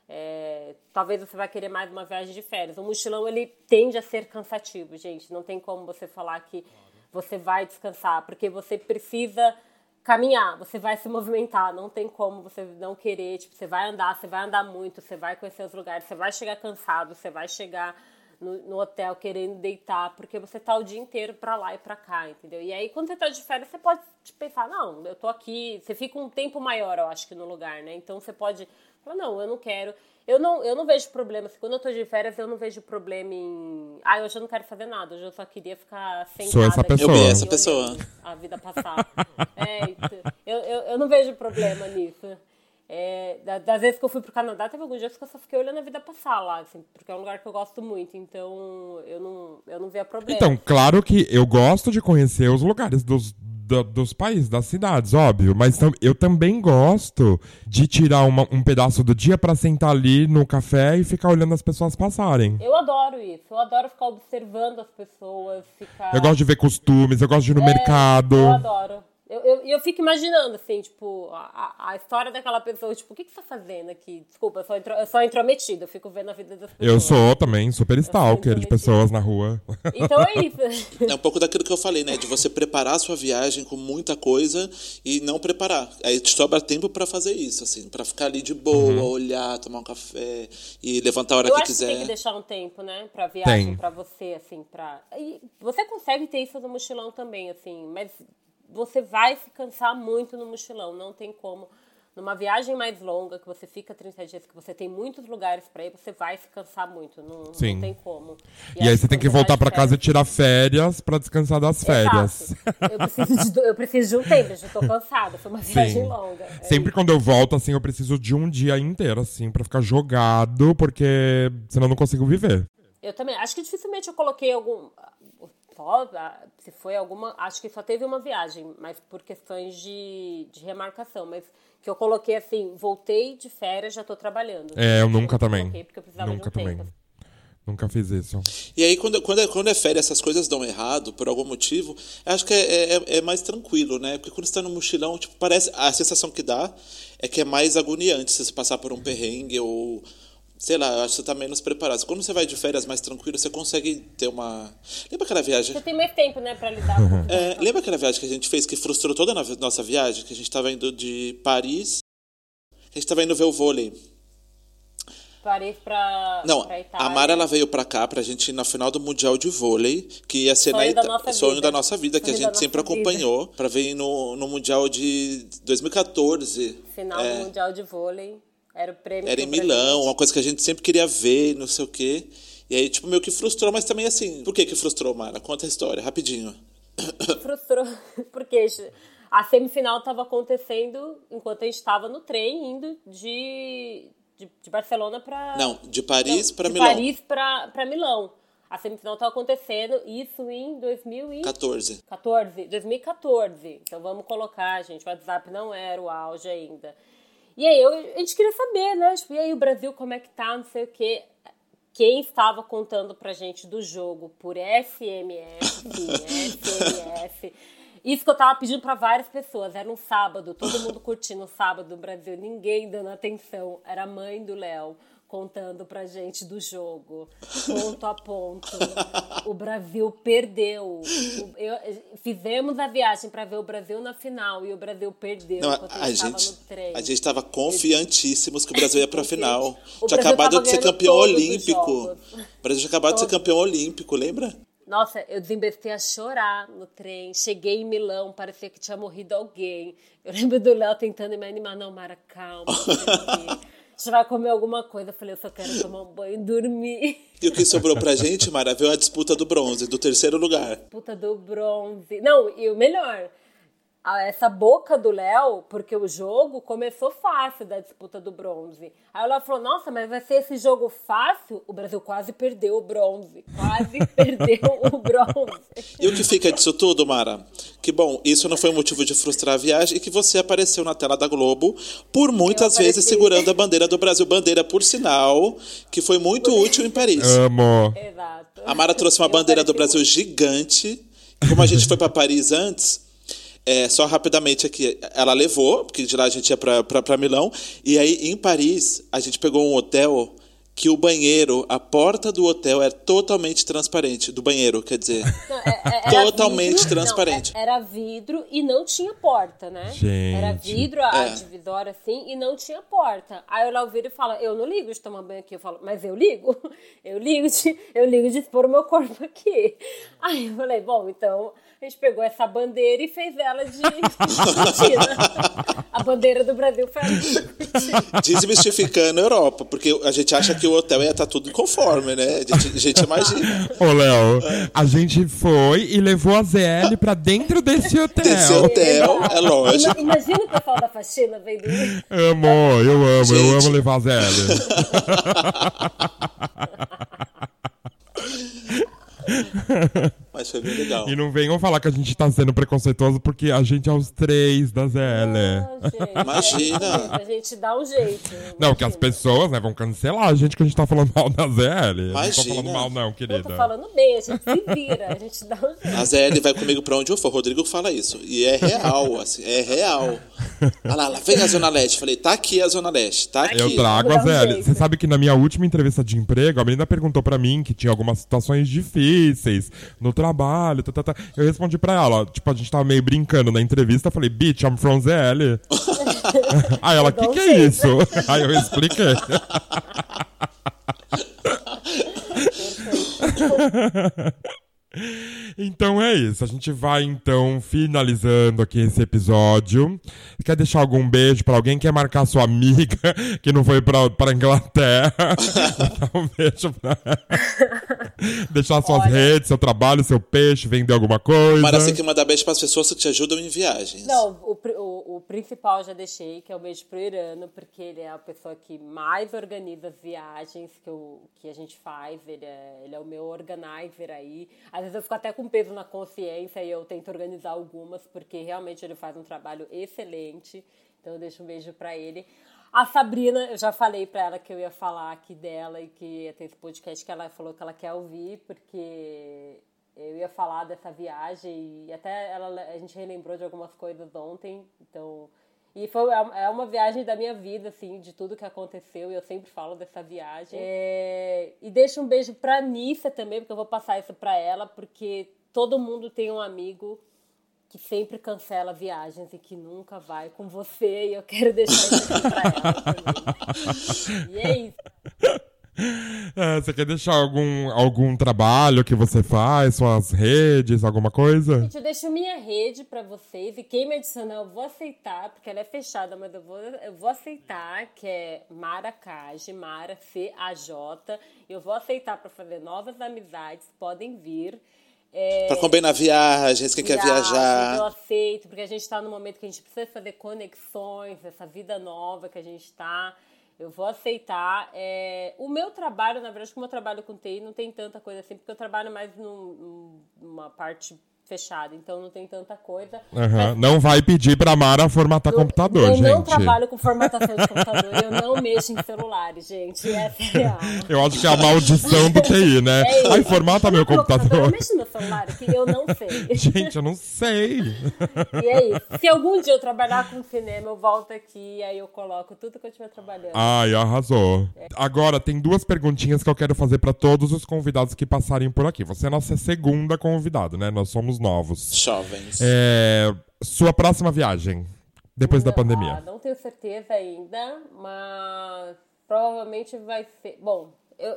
é, talvez você vai querer mais uma viagem de férias. O mochilão ele tende a ser cansativo, gente. Não tem como você falar que você vai descansar, porque você precisa caminhar, você vai se movimentar, não tem como você não querer, tipo, você vai andar, você vai andar muito, você vai conhecer os lugares, você vai chegar cansado, você vai chegar no, no, hotel querendo deitar, porque você tá o dia inteiro pra lá e pra cá, entendeu? E aí, quando você tá de férias, você pode pensar, não, eu tô aqui, você fica um tempo maior, eu acho que no lugar, né? Então você pode falar, não, eu não quero. Eu não, eu não vejo problema. Assim, quando eu tô de férias, eu não vejo problema em. Ah, hoje eu não quero fazer nada. Hoje eu só queria ficar sentada.
Sou essa pessoa.
Eu essa pessoa.
A vida passar. é, eu, eu, eu não vejo problema nisso. É, das vezes que eu fui pro Canadá, teve alguns dias que eu só fiquei olhando a vida passar lá, assim, porque é um lugar que eu gosto muito, então eu não, eu não via problema.
Então, claro que eu gosto de conhecer os lugares dos, do, dos países, das cidades, óbvio, mas eu também gosto de tirar uma, um pedaço do dia para sentar ali no café e ficar olhando as pessoas passarem.
Eu adoro isso, eu adoro ficar observando as pessoas, ficar...
Eu gosto de ver costumes, eu gosto de ir no é, mercado.
Eu adoro. Eu, eu, eu fico imaginando, assim, tipo, a, a história daquela pessoa, tipo, o que, que você tá fazendo aqui? Desculpa, eu sou, intro, eu sou intrometida, eu fico vendo a vida das pessoas.
Eu sou também, super stalker de pessoas na rua.
Então é isso.
É um pouco daquilo que eu falei, né? De você preparar a sua viagem com muita coisa e não preparar. Aí te sobra tempo para fazer isso, assim, para ficar ali de boa, uhum. olhar, tomar um café e levantar a hora
eu
que
acho
quiser.
Que tem que deixar um tempo, né? Pra viagem, para você, assim, pra. E você consegue ter isso no mochilão também, assim, mas você vai se cansar muito no mochilão, não tem como. Numa viagem mais longa, que você fica 30 dias, que você tem muitos lugares para ir, você vai se cansar muito, não, não tem como.
E, e aí, você tem que voltar para casa e tirar férias para descansar das férias.
Eu preciso, de, eu preciso de um tempo, eu já tô cansada, foi uma viagem Sim. longa. É
Sempre isso. quando eu volto, assim, eu preciso de um dia inteiro, assim, para ficar jogado, porque senão eu não consigo viver.
Eu também. Acho que dificilmente eu coloquei algum só, se foi alguma, acho que só teve uma viagem, mas por questões de, de remarcação, mas que eu coloquei assim, voltei de férias, já tô trabalhando.
É, eu nunca eu também. Porque eu precisava nunca de um também. Tempo. Nunca fiz isso.
E aí, quando, quando, é, quando é férias, essas coisas dão errado, por algum motivo, acho que é, é, é mais tranquilo, né? Porque quando você tá no mochilão, tipo, parece. A sensação que dá é que é mais agoniante se você passar por um perrengue ou sei lá, eu acho que você tá menos preparado. Quando você vai de férias mais tranquilo, você consegue ter uma. Lembra aquela viagem?
Você tem mais tempo, né, pra lidar com
é, Lembra aquela viagem que a gente fez que frustrou toda a nossa viagem? Que a gente tava indo de Paris. A gente tava indo ver o vôlei.
Paris pra.
Não,
pra
a Mara ela veio pra cá pra gente ir na final do Mundial de Vôlei, que ia ser
sonho
na
Ita...
sonho da nossa vida, sonho que a gente sempre acompanhou, vida. pra ver no, no Mundial de 2014.
Final é... do Mundial de Vôlei. Era o prêmio.
Era em Milão, uma coisa que a gente sempre queria ver, não sei o quê. E aí, tipo, meio que frustrou, mas também assim. Por que que frustrou, Mara? Conta a história, rapidinho.
Frustrou, porque a semifinal estava acontecendo enquanto a gente estava no trem indo de, de, de Barcelona para.
Não, de Paris para Milão. De
Paris para Milão. A semifinal estava acontecendo, isso em 2014. 14, 2014. Então vamos colocar, gente. O WhatsApp não era o auge ainda. E aí eu, a gente queria saber, né? Tipo, e aí o Brasil, como é que tá, não sei o quê. Quem estava contando pra gente do jogo por SMS, SMS. Isso que eu tava pedindo para várias pessoas. Era um sábado, todo mundo curtindo o sábado no Brasil, ninguém dando atenção. Era a mãe do Léo contando pra gente do jogo, ponto a ponto. O Brasil perdeu. Eu, fizemos a viagem para ver o Brasil na final e o Brasil perdeu.
Não, a, gente, a gente estava confiantíssimos que o Brasil ia para a final. tinha acabado de ser campeão olímpico. O Brasil tinha acabado de ser campeão olímpico, lembra?
Nossa, eu desembestei a chorar no trem. Cheguei em Milão, parecia que tinha morrido alguém. Eu lembro do Léo tentando me animar. Não, Mara, calma você vai comer alguma coisa. Eu falei, eu só quero tomar um banho e dormir.
E o que sobrou pra gente, Mara, veio a disputa do bronze, do terceiro lugar.
Disputa do bronze. Não, e o melhor, essa boca do Léo, porque o jogo começou fácil da disputa do bronze. Aí o Léo falou: Nossa, mas vai ser esse jogo fácil? O Brasil quase perdeu o bronze. Quase perdeu o bronze.
E o que fica disso tudo, Mara? Que bom, isso não foi um motivo de frustrar a viagem e que você apareceu na tela da Globo por muitas vezes segurando a bandeira do Brasil. Bandeira, por sinal, que foi muito útil em Paris.
Amo.
Exato.
A Mara trouxe uma bandeira do Brasil gigante. Como a gente foi para Paris antes. É, só rapidamente aqui, ela levou, porque de lá a gente ia para Milão, e aí em Paris a gente pegou um hotel que o banheiro, a porta do hotel é totalmente transparente. Do banheiro, quer dizer.
Não, é- é- era
Totalmente
vidro- não,
transparente.
é- era vidro e não tinha porta, né?
Gente.
Era vidro, a
É.
divisória assim, e não tinha porta. Aí o e fala: Eu não ligo de tomar banho aqui. Eu falo: Mas eu ligo. Eu ligo de, eu ligo de expor o meu corpo aqui. Aí eu falei: Bom, então a gente pegou essa bandeira e fez ela de. A bandeira do Brasil foi.
Desmistificando a Europa, porque a gente acha que o hotel ia estar tudo conforme, né? A gente, a gente imagina.
Ô, Léo, a gente foi e levou a ZL pra dentro desse hotel.
Desse hotel, é lógico.
Imagina o pessoal da faxina vendo isso.
Amo, eu amo, eu
Gente.
amo levar a ZL.
Mas foi bem legal.
E não venham falar que a gente tá sendo preconceituoso porque a gente é os três da ZL.
Ah, gente,
Imagina.
A gente dá um jeito.
Não, que as
imagina.
pessoas né, vão cancelar a gente que a gente tá falando mal da ZL. Não tô
Imagina.
falando mal, não,
Eu
querida.
tô falando bem, a gente se vira, a gente dá um jeito.
A ZL vai comigo pra onde eu for. Rodrigo fala isso. E é real, assim, é real. Olha lá, lá vem a Zona Leste. Falei, tá aqui a Zona Leste, tá aqui.
Eu trago a
jeito.
Você sabe que na minha última entrevista de emprego, a menina perguntou pra mim que tinha algumas situações difíceis no trabalho. tá, tá, tá. Eu respondi pra ela, tipo, a gente tava meio brincando na entrevista. Eu falei, bitch, I'm from ZL. Aí ela, que
dou um
que é
jeito.
isso? Aí eu expliquei. Então é isso. A gente vai então finalizando aqui esse episódio. Quer deixar algum beijo pra alguém? Quer marcar sua amiga que não foi pra, pra Inglaterra? Um beijo pra Deixar suas
Olha.
redes, seu trabalho, seu peixe, vender alguma coisa.
Para você que mandar beijo pras pessoas que te ajudam em viagens.
Não, o, o, o principal eu já deixei, que é o beijo pro Irano, porque ele é a pessoa que mais organiza as viagens que, eu, que a gente faz. Ele é, ele é o meu organizer aí. Às vezes eu fico até com peso na consciência e eu tento organizar algumas, porque realmente ele faz um trabalho excelente. Então eu deixo um beijo pra ele. A Sabrina, eu já falei pra ela que eu ia falar aqui dela e que ia ter esse podcast que ela falou que ela quer ouvir, porque eu ia falar dessa viagem e até ela, a gente relembrou de algumas coisas ontem, então... E foi, é uma viagem da minha vida, assim, de tudo que aconteceu, e eu sempre falo dessa viagem. É, e deixa um beijo pra Nissa também, porque eu vou passar isso pra ela, porque todo mundo tem um amigo que sempre cancela viagens e que nunca vai com você, e eu quero deixar isso pra ela também. E é isso.
É, você quer deixar algum, algum trabalho que você faz, suas redes, alguma coisa?
Gente, eu deixo minha rede pra vocês e quem me adicionar eu vou aceitar, porque ela é fechada, mas eu vou, eu vou aceitar, que é Mara Cage, Mara C-A-J. Eu vou aceitar pra fazer novas amizades, podem vir. É,
Pra combinar viagens, quem quer
viagens, Eu
viajar.
aceito, porque a gente tá no momento que a gente precisa fazer conexões, essa vida nova que a gente tá. Eu vou aceitar. É, o meu trabalho, na verdade, como eu trabalho com TI, não tem tanta coisa assim, porque eu trabalho mais num- num- numa parte então não tem tanta coisa.
Aham. Não vai pedir pra Mara formatar computador,
eu
gente.
não trabalho com formatação de computador, eu não mexo em celulares, gente. Essa é real.
Eu acho que é a maldição do TI, né?
É isso.
Ai, formata meu computador.
Eu mexo no celular aqui, eu não sei.
Gente, eu não sei.
E é isso. Se algum dia eu trabalhar com cinema, eu volto aqui e aí eu coloco tudo que eu estiver trabalhando.
Ai, arrasou. Agora, tem duas perguntinhas que eu quero fazer pra todos os convidados que passarem por aqui. Você é nossa segunda convidada, né? Nós somos novos.
Jovens.
É, sua próxima viagem, depois da
Ah,
pandemia.
não tenho certeza ainda, mas provavelmente vai ser. Bom, eu.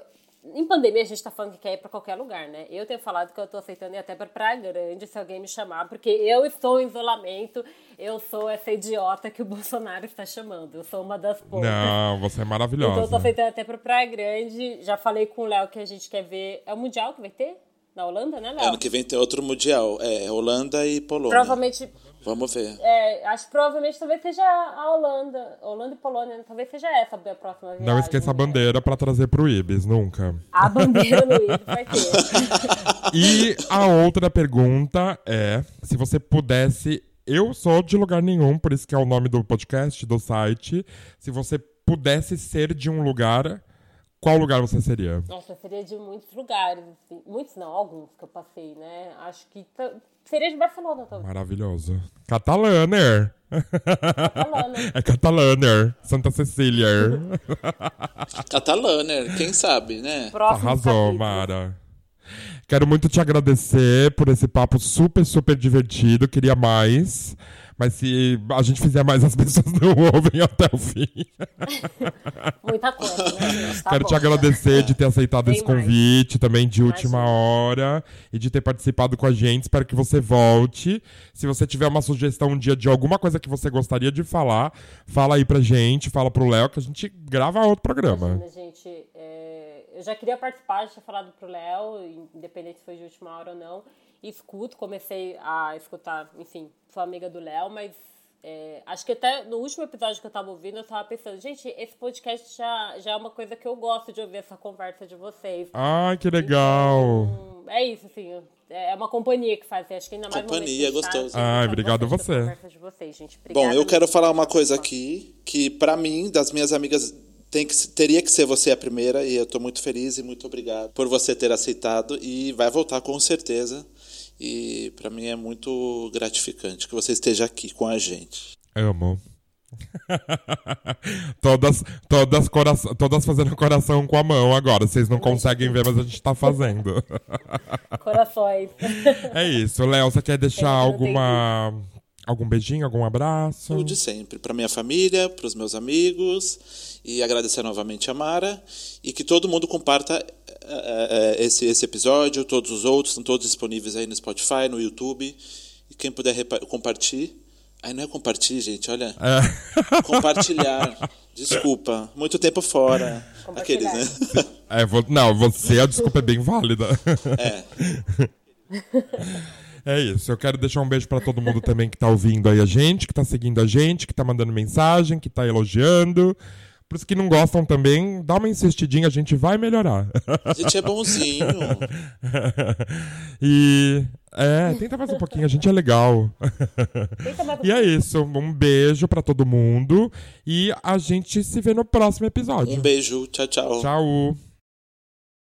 Em pandemia a gente tá falando que quer ir pra qualquer lugar, né? Eu tenho falado que eu tô aceitando ir até pra Praia Grande se alguém me chamar, porque eu estou em isolamento, eu sou essa idiota que o Bolsonaro está chamando. Eu sou uma das poucas.
Não, você é
Então eu tô
maravilhosa.
aceitando até pra Praia Grande. Já falei com o Léo que a gente quer ver. É o Mundial que vai ter? Na Holanda, né, Léo?
Ano que vem tem outro mundial. É Holanda e Polônia.
Provavelmente.
Vamos ver.
É, acho que provavelmente talvez seja a Holanda. Holanda e Polônia, né? talvez seja essa a próxima viagem.
Não esqueça a
né?
bandeira pra trazer pro Ibis, nunca.
A bandeira no Ibis vai ter.
E a outra pergunta é: se você pudesse. Eu sou de lugar nenhum, por isso que é o nome do podcast, do site. Se você pudesse ser de um lugar, qual lugar você seria?
Nossa, seria de muitos lugares. assim. Muitos não, alguns que eu passei, né? Acho que Seria de Barcelona, talvez.
Maravilhoso. Catalaner.
Catalana.
É Catalaner. Santa Cecília.
Catalaner, quem sabe, né?
Próximo
Arrasou,
capítulo.
Mara. Quero muito te agradecer por esse papo super, super divertido. Queria mais. Mas se a gente fizer mais, as pessoas não ouvem até o fim.
Muita coisa, né? Tá
Quero
bom,
te
né?
agradecer de ter aceitado esse
mais.
convite, também de última
Imagina.
hora, e de ter participado com a gente. Espero que você volte. Se você tiver uma sugestão um dia de alguma coisa que você gostaria de falar, fala aí pra gente, fala pro Léo, que a gente grava outro programa.
Imagina, gente, é, eu já queria participar, já tinha falado pro Léo, independente se foi de última hora ou não. Escuto, comecei a escutar, enfim, sou amiga do Léo, mas é, acho que até no último episódio que eu tava ouvindo, eu tava pensando, gente, esse podcast já, já é uma coisa que eu gosto de ouvir essa conversa de vocês.
Ai, que legal.
Hum, É isso, assim, é uma companhia que faz, acho que ainda mais
Companhia,
a
gostoso.
tá, eu
Ai,
gosto
obrigado
bastante
você.
de vocês, gente.
Bom, eu quero falar uma coisa aqui, que pra mim, das minhas amigas, tem que, teria que ser você a primeira, e eu tô muito feliz e muito obrigado por você ter aceitado, e vai voltar com certeza. E pra mim é muito gratificante que você esteja aqui com a gente.
Amo. todas, todas, coração, todas fazendo coração com a mão agora. Vocês não conseguem ver, mas a gente tá fazendo.
Corações.
é isso. Léo, você quer deixar
não
alguma. Algum beijinho, algum abraço?
O de sempre, para minha família, para os meus amigos, e agradecer novamente a Mara, e que todo mundo comparta eh, esse, esse episódio, todos os outros, estão todos disponíveis aí no Spotify, no YouTube, e quem puder compartilhe. Aí não é compartilhe, gente, olha.
É.
Compartilhar. Desculpa, muito tempo fora. Aqueles,
Compartilhar.
né?
É, vo- não, você, a desculpa é bem válida.
É.
É isso. Eu quero deixar um beijo pra todo mundo também que tá ouvindo aí a gente, que tá seguindo a gente, que tá mandando mensagem, que tá elogiando. Pros que não gostam também, dá uma insistidinha, a gente vai melhorar.
A gente é bonzinho.
e. É, tenta mais um pouquinho, a gente é legal.
Tenta mais um
e é isso. Um beijo pra todo mundo. E a gente se vê no próximo episódio.
Um beijo, tchau, tchau.
Tchau.